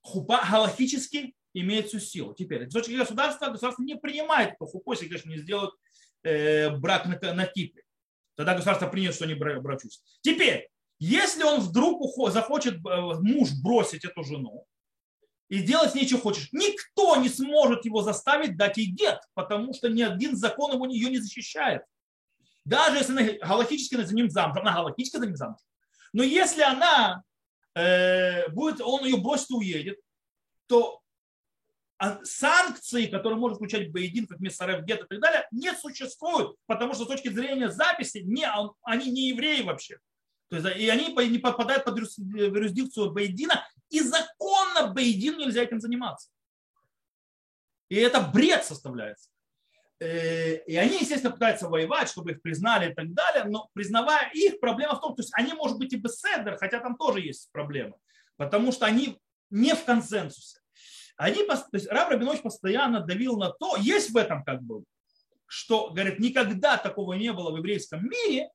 хупа галактически имеет всю силу. Теперь, с точки государства, государство не принимает эту хупу, если, конечно, не сделают э, брак на, на Кипре. Тогда государство принят, что не брачусь. Теперь, если он вдруг уход, захочет э, муж бросить эту жену и делать с ней, что хочешь, никто не сможет его заставить дать ей гет, потому что ни один закон его ее не защищает. Даже если она галактически за ним замуж, она галактически за ним замуж. Но если она Э, будет, он ее бросит и уедет, то а санкции, которые может включать Бейдин, как Мессарев Гет и так далее, не существуют, потому что с точки зрения записи не, они не евреи вообще. То есть, и они не попадают под юрисдикцию Бейдина, и законно Бейдин нельзя этим заниматься. И это бред составляется. Э, и они, естественно, пытаются воевать, чтобы их признали и так далее, но признавая их, проблема в том, то есть они, может быть, и беседер, хотя там тоже есть проблемы, потому что они не в консенсусе. Они, то есть Раб Рабинович постоянно давил на то, есть в этом как бы, что, говорит, никогда такого не было в еврейском мире,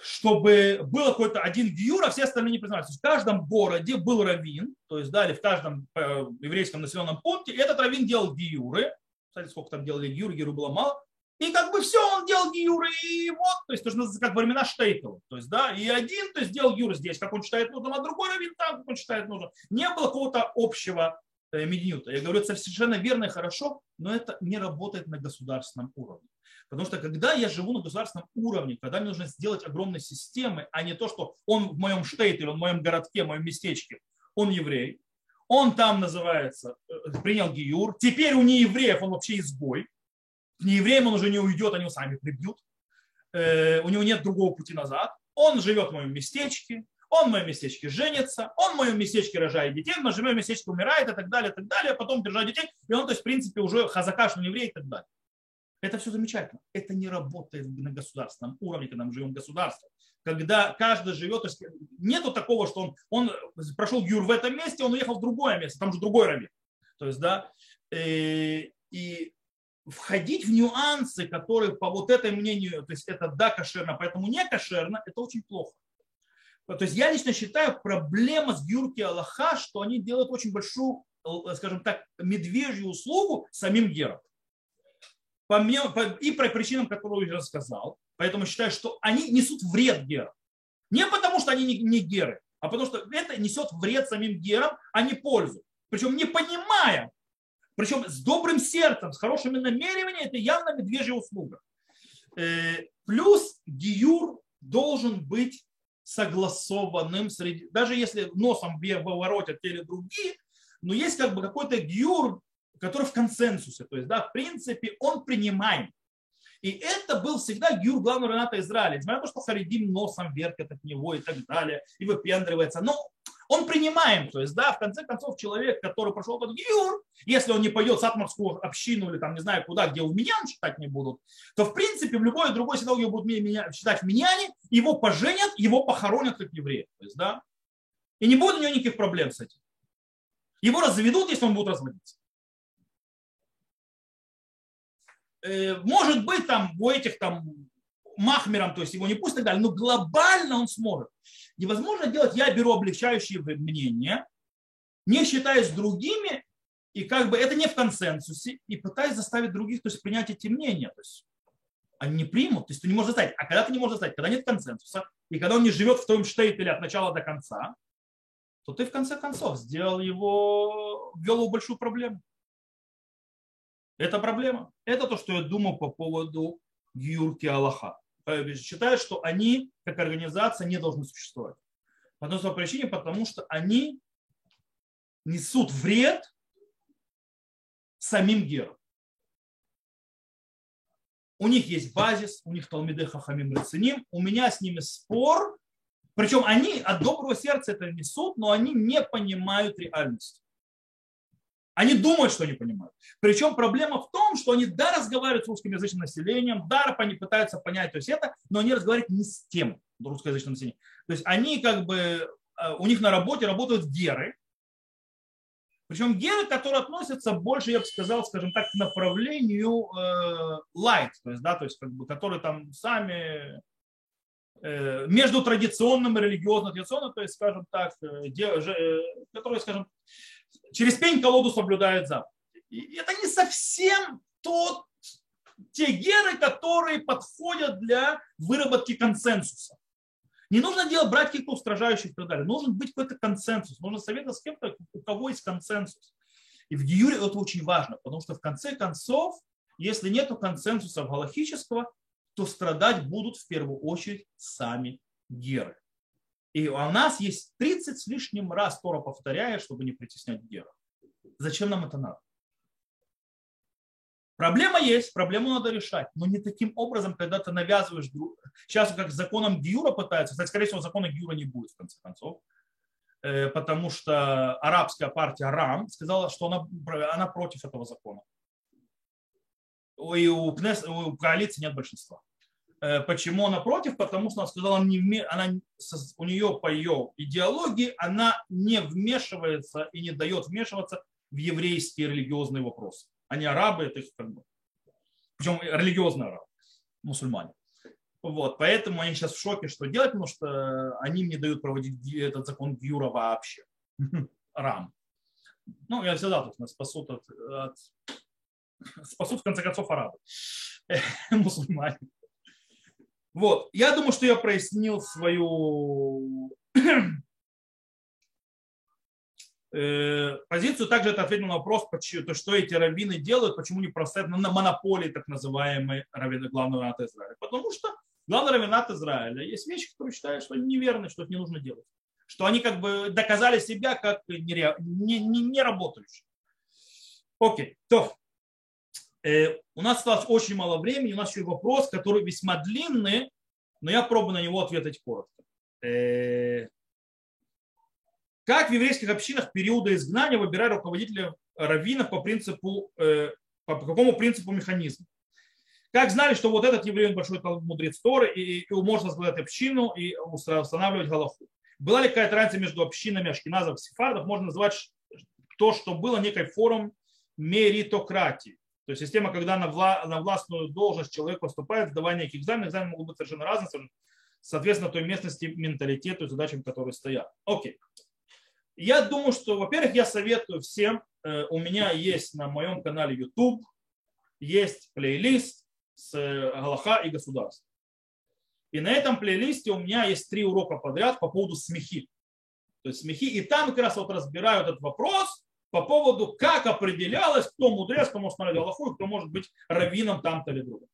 чтобы был какой-то один гиюр, а все остальные не признавались. То есть в каждом городе был раввин, то есть дали в каждом э, еврейском населенном пункте, этот раввин делал гиюры, Кстати, сколько там делали было мало, и как бы все, он делал гиюры, и вот, то есть что как времена Штейтова. То есть, да, и один, то есть делал гиюры здесь, как он считает нужным, а другой раввин там, как он считает нужным. Не было какого-то общего э, минюта. Я говорю, это совершенно верно и хорошо, но это не работает на государственном уровне. Потому что когда я живу на государственном уровне, когда мне нужно сделать огромные системы, а не то, что он в моем штейте он в моем городке, в моем местечке, он еврей, он там называется, э, принял гиюр, теперь у неевреев он вообще изгой, к неевреям он уже не уйдет, они его сами прибьют. Э, у него нет другого пути назад. Он живет в моем местечке, он в моем местечке женится, он в моем местечке рожает детей, он в моем местечке умирает и так далее, и так далее, а потом держать детей, и он, то есть, в принципе, уже хазакаш, не еврей и так далее. Это все замечательно. Это не работает на государственном уровне, когда мы живем в государстве. Когда каждый живет, то есть нету такого, что он, он прошел юр в этом месте, он уехал в другое место, там же другой раввин. То есть, да, и, э, и входить в нюансы, которые по вот этой мнению, то есть это да, кошерно, поэтому не кошерно, это очень плохо. То есть я лично считаю, проблема с Гюрки Аллаха, что они делают очень большую, скажем так, медвежью услугу самим герам. По мне, по, и по причинам, которые я рассказал. Поэтому считаю, что они несут вред герам. Не потому, что они не, геры, а потому что это несет вред самим герам, а не пользу. Причем не понимая, причем с добрым сердцем, с хорошими намерениями, это явно медвежья услуга. Э, плюс гиюр должен быть согласованным среди, даже если носом воротят те или другие, но есть как бы какой-то гиюр, который в консенсусе, то есть, да, в принципе, он принимаем. И это был всегда гюр главного Рената Израиля. Несмотря на то, что Харидим носом вертят от него и так далее, и выпендривается. Но он принимаем. То есть, да, в конце концов, человек, который прошел этот гиюр, если он не пойдет в сатмарскую общину или там не знаю куда, где у меня считать не будут, то в принципе в любой другой синагоге будут меня, считать в миньяне, его поженят, его похоронят как еврея. То есть, да, и не будет у него никаких проблем с этим. Его разведут, если он будет разводиться. Может быть, там у этих там махмером, то есть его не пусть и так далее, но глобально он сможет. Невозможно делать, я беру облегчающие мнения, не считаясь другими, и как бы это не в консенсусе, и пытаясь заставить других то есть, принять эти мнения. То есть, они не примут, то есть ты не можешь заставить. А когда ты не можешь заставить, когда нет консенсуса, и когда он не живет в твоем штейтеле от начала до конца, то ты в конце концов сделал его, ввел его большую проблему. Это проблема. Это то, что я думаю по поводу Гюрки Аллаха. Считаю, что они, как организация, не должны существовать. По одной причине, потому что они несут вред самим герам. У них есть базис, у них Талмиды Хахамим Рациним, у меня с ними спор, причем они от доброго сердца это несут, но они не понимают реальность. Они думают, что они понимают. Причем проблема в том, что они, да, разговаривают с русскоязычным населением, да, они пытаются понять то есть это, но они разговаривают не с тем русскоязычным населением. То есть они как бы, э, у них на работе работают геры, причем геры, которые относятся больше, я бы сказал, скажем так, к направлению э, light, то есть, да, то есть, как бы, которые там сами между традиционным и религиозным традиционным, то есть, скажем так, э, э, которые, скажем, через пень колоду соблюдает заповедь. И это не совсем тот, те геры, которые подходят для выработки консенсуса. Не нужно делать, брать каких-то устражающих и так далее. Нужен быть какой-то консенсус. Нужно советовать с кем-то, у кого есть консенсус. И в Гиюре это очень важно, потому что в конце концов, если нет консенсуса галахического, то страдать будут в первую очередь сами геры. И у нас есть 30 с лишним раз Тора повторяет, чтобы не притеснять геров. Зачем нам это надо? Проблема есть, проблему надо решать, но не таким образом, когда ты навязываешь друг. Сейчас как законом Гиюра пытаются, кстати, скорее всего, закона Гиюра не будет в конце концов, э, потому что арабская партия РАМ сказала, что она, она против этого закона. И у, у коалиции нет большинства. Э, почему она против? Потому что она сказала, не, она, у нее по ее идеологии она не вмешивается и не дает вмешиваться в еврейские религиозные вопросы. Они арабы, это их как бы. Причем религиозные арабы, мусульмане. Вот, поэтому они сейчас в шоке, что делать, потому что они мне дают проводить этот закон Гюра вообще. Рам. Ну, я всегда тут нас спасут от, от спасут в конце концов арабы, мусульмане. Вот, я думаю, что я прояснил свою Э, позицию. Также это ответил на вопрос, то, что эти раввины делают, почему не простоят на монополии так называемой раввина, главного раввината Израиля. Потому что главный раввинат Израиля есть вещи, которые считают, что они неверны, что это не нужно делать. Что они как бы доказали себя как не, не, не, не. Окей, то у нас осталось очень мало времени, у нас еще вопрос, который весьма длинный, но я пробую на него ответить коротко. Э, как в еврейских общинах периода изгнания выбирают руководителя раввинов по принципу, э, по какому принципу механизма? Как знали, что вот этот еврей, он большой мудрец Торы, и, и может возглавлять общину и устанавливать Галаху? Была ли какая-то разница между общинами ашкеназов и сефардов? Можно назвать то, что было некой формой меритократии. То есть система, когда на, вла, на властную должность человек поступает, сдавая неких экзаменов, экзамены могут быть совершенно разные, соответственно, той местности, менталитету и задачам, которые стоят. Окей. Я думаю, что, во-первых, я советую всем, э, у меня есть на моем канале YouTube, есть плейлист с э, Галаха и государства. И на этом плейлисте у меня есть три урока подряд по поводу смехи. То есть смехи. И там как раз вот разбираю этот вопрос по поводу, как определялось, кто мудрец, кто может смотреть Галаху, и кто может быть раввином там-то или другом.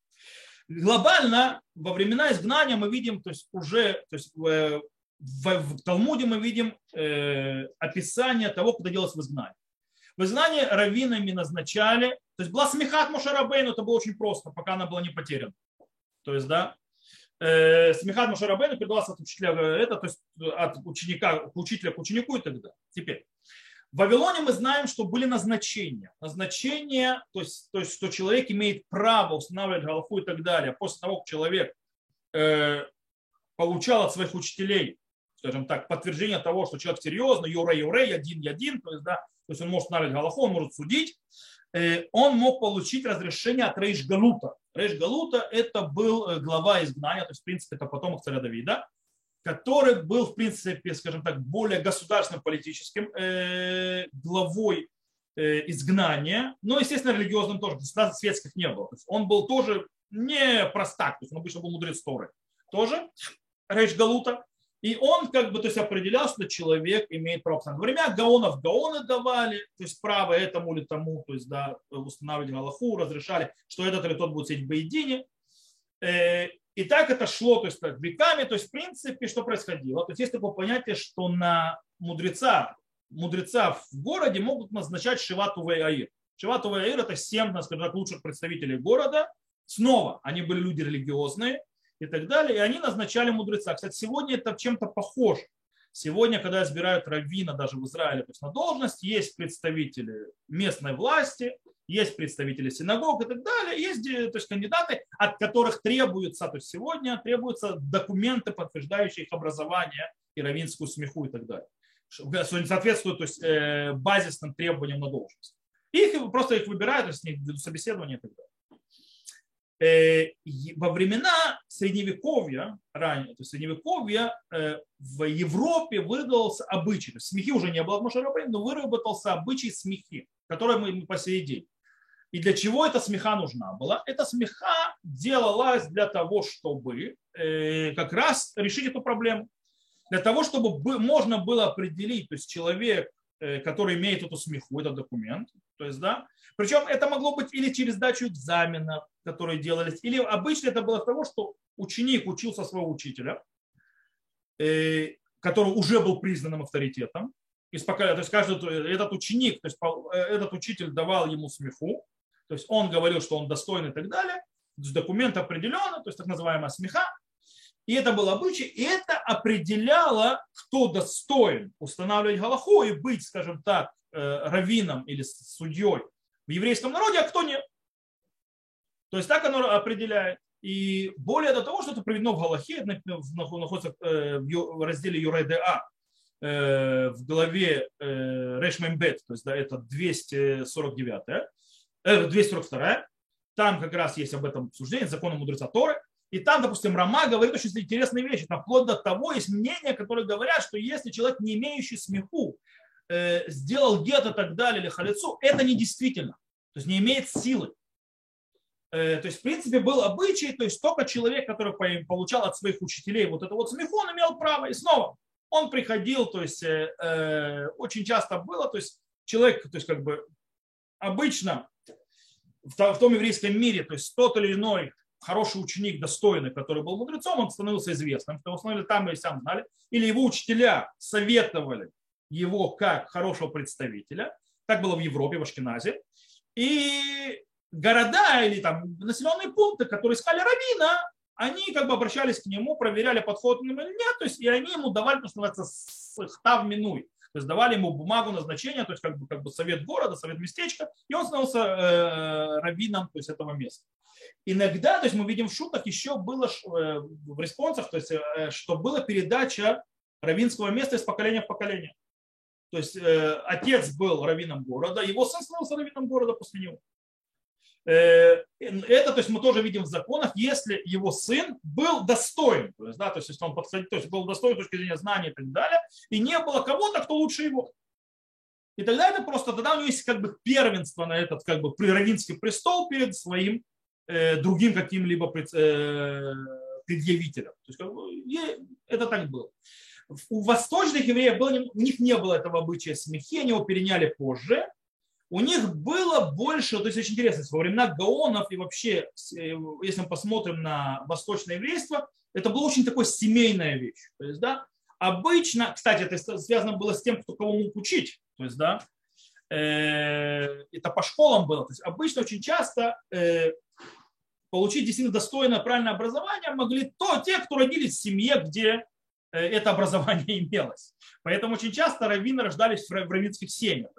Глобально во времена изгнания мы видим, то есть уже то есть, э, в, в Талмуде мы видим э, описание того, куда делалось в изгнании. В изгнании раввинами назначали, то есть была смехат Мошарабейну, это было очень просто, пока она была не потеряна. То есть, да, э, смехат Мошарабейну передавался от учителя, э, это, то есть от ученика к учителя к ученику и так далее. Теперь, в Вавилоне мы знаем, что были назначения. Назначения, то есть, то есть что человек имеет право устанавливать галаху и так далее. После того, как человек э, получал от своих учителей скажем так, подтверждение того, что человек серьезный, юрей, юрей, один, один, то есть, да, то есть он может ставить галаху, он может судить, э, он мог получить разрешение от Рейш Галута. Рейш Галута это был э, глава изгнания, то есть, в принципе, это потомок царя Давида, который был, в принципе, скажем так, более государственным политическим э, главой изгнания, но, естественно, религиозным тоже, государств светских не было. он был тоже не простак, то есть он обычно был мудрец Торы. Тоже Рейш Галута. И он как бы то есть, определял, что человек имеет право. Во время гаонов гаоны давали, то есть право этому или тому, то есть да, устанавливать галаху, разрешали, что этот или тот будет сидеть в Бейдине. И так это шло то есть, так, веками. То есть, в принципе, что происходило? То есть, есть такое понятие, что на мудреца, мудреца в городе могут назначать Шивату Вейаир. Шивату Вейаир – это семь, скажем так, лучших представителей города. Снова, они были люди религиозные, и так далее. И они назначали мудреца. Кстати, сегодня это чем-то похоже. Сегодня, когда избирают раввина даже в Израиле то есть на должность, есть представители местной власти, есть представители синагог и так далее, есть э, то есть, кандидаты, от которых требуются, то есть сегодня требуются документы, подтверждающие их образование и раввинскую смеху и так далее. Они соответствуют то есть, э, базисным требованиям на должность. Их просто их выбирают, то есть ведут собеседование и так далее. Э, во времена средневековья, ранее, то есть средневековья, э, в Европе выработался обычай, смехи уже не было в Мошарабе, но выработался обычай смехи, который мы по сей день. И для чего эта смеха нужна была? Эта смеха делалась для того, чтобы э, как раз решить эту проблему. Для того, чтобы можно было определить, то есть человек Э, который имеет эту смеху, этот документ. То есть, да, причем это могло быть или через дачу экзаменов, которые делались, или обычно это было того, что ученик учился своего учителя, э, который уже был признанным авторитетом, из поколения, то есть каждый этот ученик, то есть этот учитель давал ему смеху, то есть он говорил, что он достоин и так далее, документ определенный, то есть так называемая смеха, и это был обычай, и это определяло, кто достоин устанавливать Галаху и быть, скажем так, раввином или судьей в еврейском народе, а кто нет. То есть так оно определяет. И более до того, что это приведено в Галахе, находится э, в разделе Юрайдеа, э, в главе э, Решмембет, то есть да, это 249, 242, там как раз есть об этом обсуждение, закона мудреца Торы, и там, допустим, Рама говорит очень интересные вещи. Там вплоть до того есть мнения, которые говорят, что если человек, не имеющий смеху, сделал гет и так далее, или халицу, это не действительно. То есть не имеет силы. Э, то есть, в принципе, был обычай, то есть только человек, который получал от своих учителей вот это вот смеху, он имел право. И снова он приходил, то есть э, э, очень часто было, то есть человек, то есть как бы обычно в, том еврейском мире, то есть тот или иной хороший ученик, достойный, который был мудрецом, он становился известным, что там и сам знали, или его учителя советовали его как хорошего представителя. Так было в Европе, в Ашкеназе. И города или там населенные пункты, которые искали равина, они как бы обращались к нему, проверяли, подход к нему или нет, то есть и они ему давали, то, что называется, хтав минуй, то есть давали ему бумагу назначения, то есть как бы, как бы совет города, совет местечка, и он становился э, раввином то есть, этого места. Иногда, то есть мы видим в шутах, еще было э, в респонсах, то есть, э, что была передача равинского места из поколения в поколение. То есть э, отец был раввином города, его сын становился раввином города после него. Э, это, то есть мы тоже видим в законах, если его сын был достоин, то есть, да, то есть если он подходил, то есть был достоин с точки зрения знаний и так далее, и не было кого-то, кто лучше его. И тогда это просто, тогда у него есть как бы первенство на этот как бы равинский престол перед своим э, другим каким-либо пред, э, предъявителем. То есть как бы, это так было. У восточных евреев было, у них не было этого обычая смехи, они его переняли позже, у них было больше, то есть очень интересно, во времена Гаонов и вообще, э, если мы посмотрим на восточное еврейство, это была очень такой семейная вещь. То есть, да, обычно, кстати, это связано было с тем, кто кого мог учить. То есть, да, э, это по школам было. То есть обычно очень часто э, получить действительно достойное, правильное образование могли то те, кто родились в семье, где это образование имелось. Поэтому очень часто раввины рождались в раввинских семьях.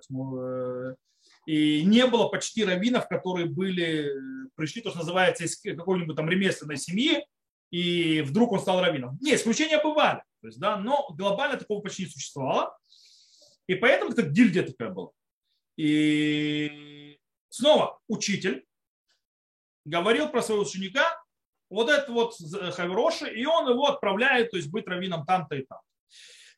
И не было почти раввинов, которые были, пришли, то, что называется, из какой-нибудь там ремесленной семьи, и вдруг он стал раввином. Нет, исключения бывали. То есть, да, но глобально такого почти не существовало. И поэтому это гильдия такая была. И снова учитель говорил про своего ученика, вот это вот Хавероши, и он его отправляет, то есть быть раввином там-то и там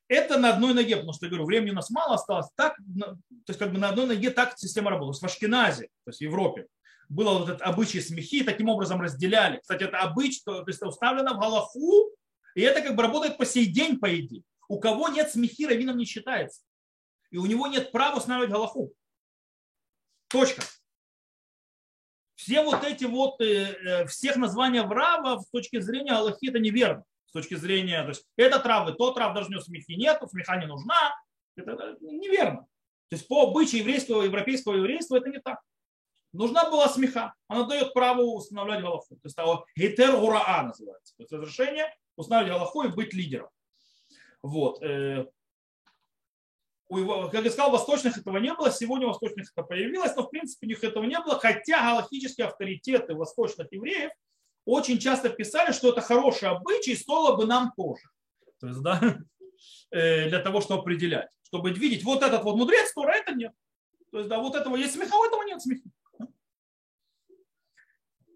это на одной ноге, потому что, я говорю, времени у нас мало осталось. Так, то есть как бы на одной ноге так система работала. В Ашкеназе, то есть в Европе, было вот этот обычай смехи, таким образом разделяли. Кстати, это обычай, то есть уставлено в Галаху, и это как бы работает по сей день, по идее. У кого нет смехи, раввином не считается. И у него нет права устанавливать Галаху. Точка. Все вот эти вот, э, э, всех названия Врава с точки зрения Аллахи это неверно точки зрения, то есть это травы, то трав даже у смехи нету, смеха не нужна. Это неверно. То есть по обычаю еврейского, европейского еврейства это не так. Нужна была смеха. Она дает право устанавливать Галаху. То есть того гетер гураа называется. То есть разрешение устанавливать Галаху и быть лидером. Вот. Э, как я сказал, восточных этого не было, сегодня восточных это появилось, но в принципе у них этого не было, хотя галактические авторитеты восточных евреев очень часто писали, что это хороший обычай, стоило бы нам тоже. То есть, да, э, для того, чтобы определять, чтобы видеть, вот этот вот мудрец, Тора, это нет. То есть, да, вот этого есть смеха, у этого нет смеха.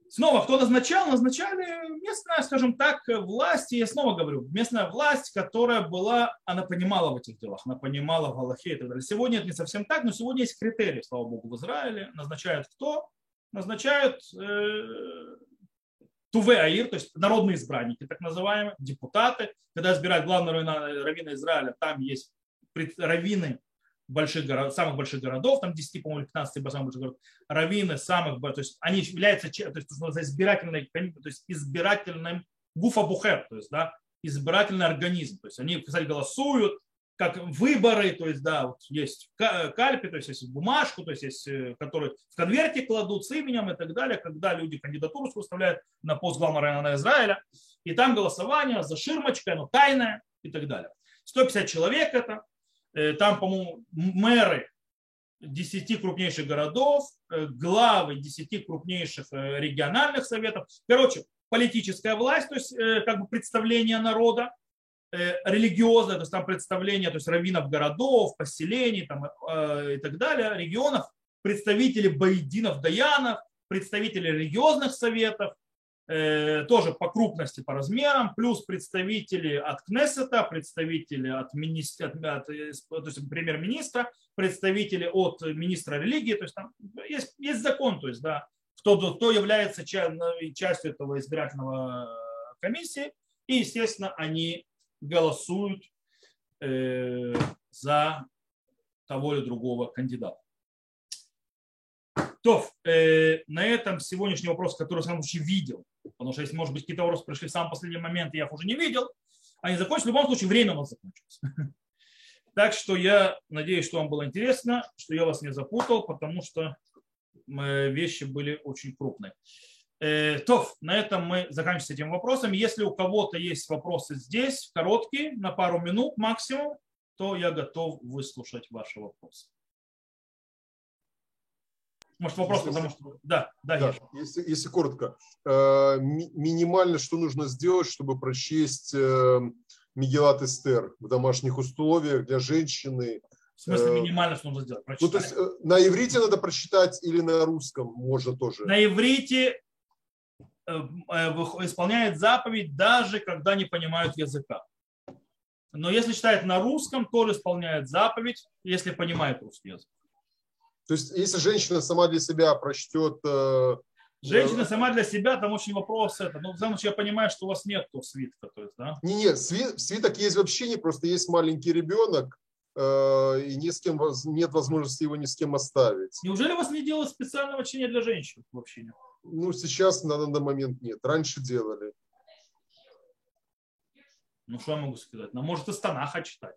Снова, кто назначал? Назначали местная, скажем так, власть. И я снова говорю, местная власть, которая была, она понимала в этих делах, она понимала в Галахе и так далее. Сегодня это не совсем так, но сегодня есть критерии, слава богу, в Израиле. Назначают кто? Назначают э, Туве Аир, то есть народные избранники, так называемые, депутаты. Когда избирают главного раввина Израиля, там есть раввины больших городов, самых больших городов, там 10, по-моему, 15 самых больших городов, раввины самых, то есть они являются то есть, избирательной, то есть избирательным гуфа бухер, то есть, да, избирательный организм. То есть они, кстати, голосуют, как выборы, то есть, да, вот есть кальпи, то есть есть бумажку, то есть есть, э, которые в конверте кладут с именем и так далее, когда люди кандидатуру выставляют на пост главного района Израиля, и там голосование за ширмочкой, оно тайное и так далее. 150 человек это, э, там, по-моему, мэры 10 крупнейших городов, э, главы 10 крупнейших региональных советов. Короче, политическая власть, то есть как бы представление народа, религиозное, то есть там представление то есть раввинов городов, поселений там, э, и так далее, регионов, представители боединов, даянов, представители религиозных советов, э, тоже по крупности, по размерам, плюс представители от Кнессета, представители от, министра, от, от то есть премьер-министра, представители от министра религии, то есть там есть, есть закон, то есть, да, кто, кто является частью этого избирательного комиссии, и, естественно, они голосуют э, за того или другого кандидата. То, э, на этом сегодняшний вопрос, который я случае видел, потому что если, может быть, какие-то вопросы пришли в самый последний момент, я их уже не видел, они закончились. В любом случае, время у нас закончилось. Так что я надеюсь, что вам было интересно, что я вас не запутал, потому что э, вещи были очень крупные. Э, то, на этом мы заканчиваем с этим вопросом. Если у кого-то есть вопросы здесь, короткие, на пару минут максимум, то я готов выслушать ваши вопросы. Может, вопрос, если, потому что... Да, да, да если, если коротко. Э, минимально, что нужно сделать, чтобы прочесть э, Мегелат Эстер в домашних условиях для женщины? В смысле, минимально, что нужно сделать? Прочитать. Ну, то есть на иврите надо прочитать или на русском можно тоже? На иврите исполняет заповедь даже когда не понимают языка. Но если читает на русском, тоже исполняет заповедь, если понимает русский язык. То есть, если женщина сама для себя прочтет... Э, женщина сама для себя, там очень вопрос это. Ну, потому что я понимаю, что у вас нет свитка. То есть, да? Не, нет, свиток есть вообще не просто есть маленький ребенок, и ни с кем, нет возможности его ни с кем оставить. Неужели у вас не делают специального чтения для женщин вообще нет? Ну, сейчас на данный момент нет. Раньше делали. Ну, что я могу сказать? Она может из Танаха читать.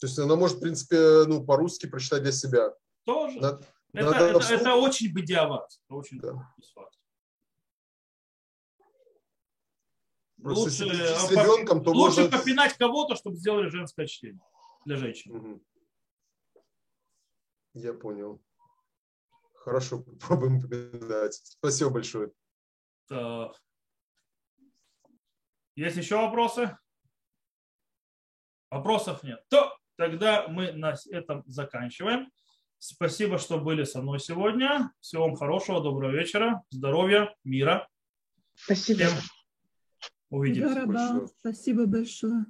То есть она может, в принципе, ну, по-русски прочитать для себя. Тоже. Надо, это, надо это, вслух... это очень бедиават. Это очень да. Просто лучше, с ребенком, то лучше может... попинать кого-то, чтобы сделали женское чтение для женщин. Угу. Я понял. Хорошо, попробуем передать. Спасибо большое. Так. Есть еще вопросы? Вопросов нет. То тогда мы на этом заканчиваем. Спасибо, что были со мной сегодня. Всего вам хорошего, доброго вечера, здоровья, мира. Спасибо. Всем увидимся. Спасибо большое.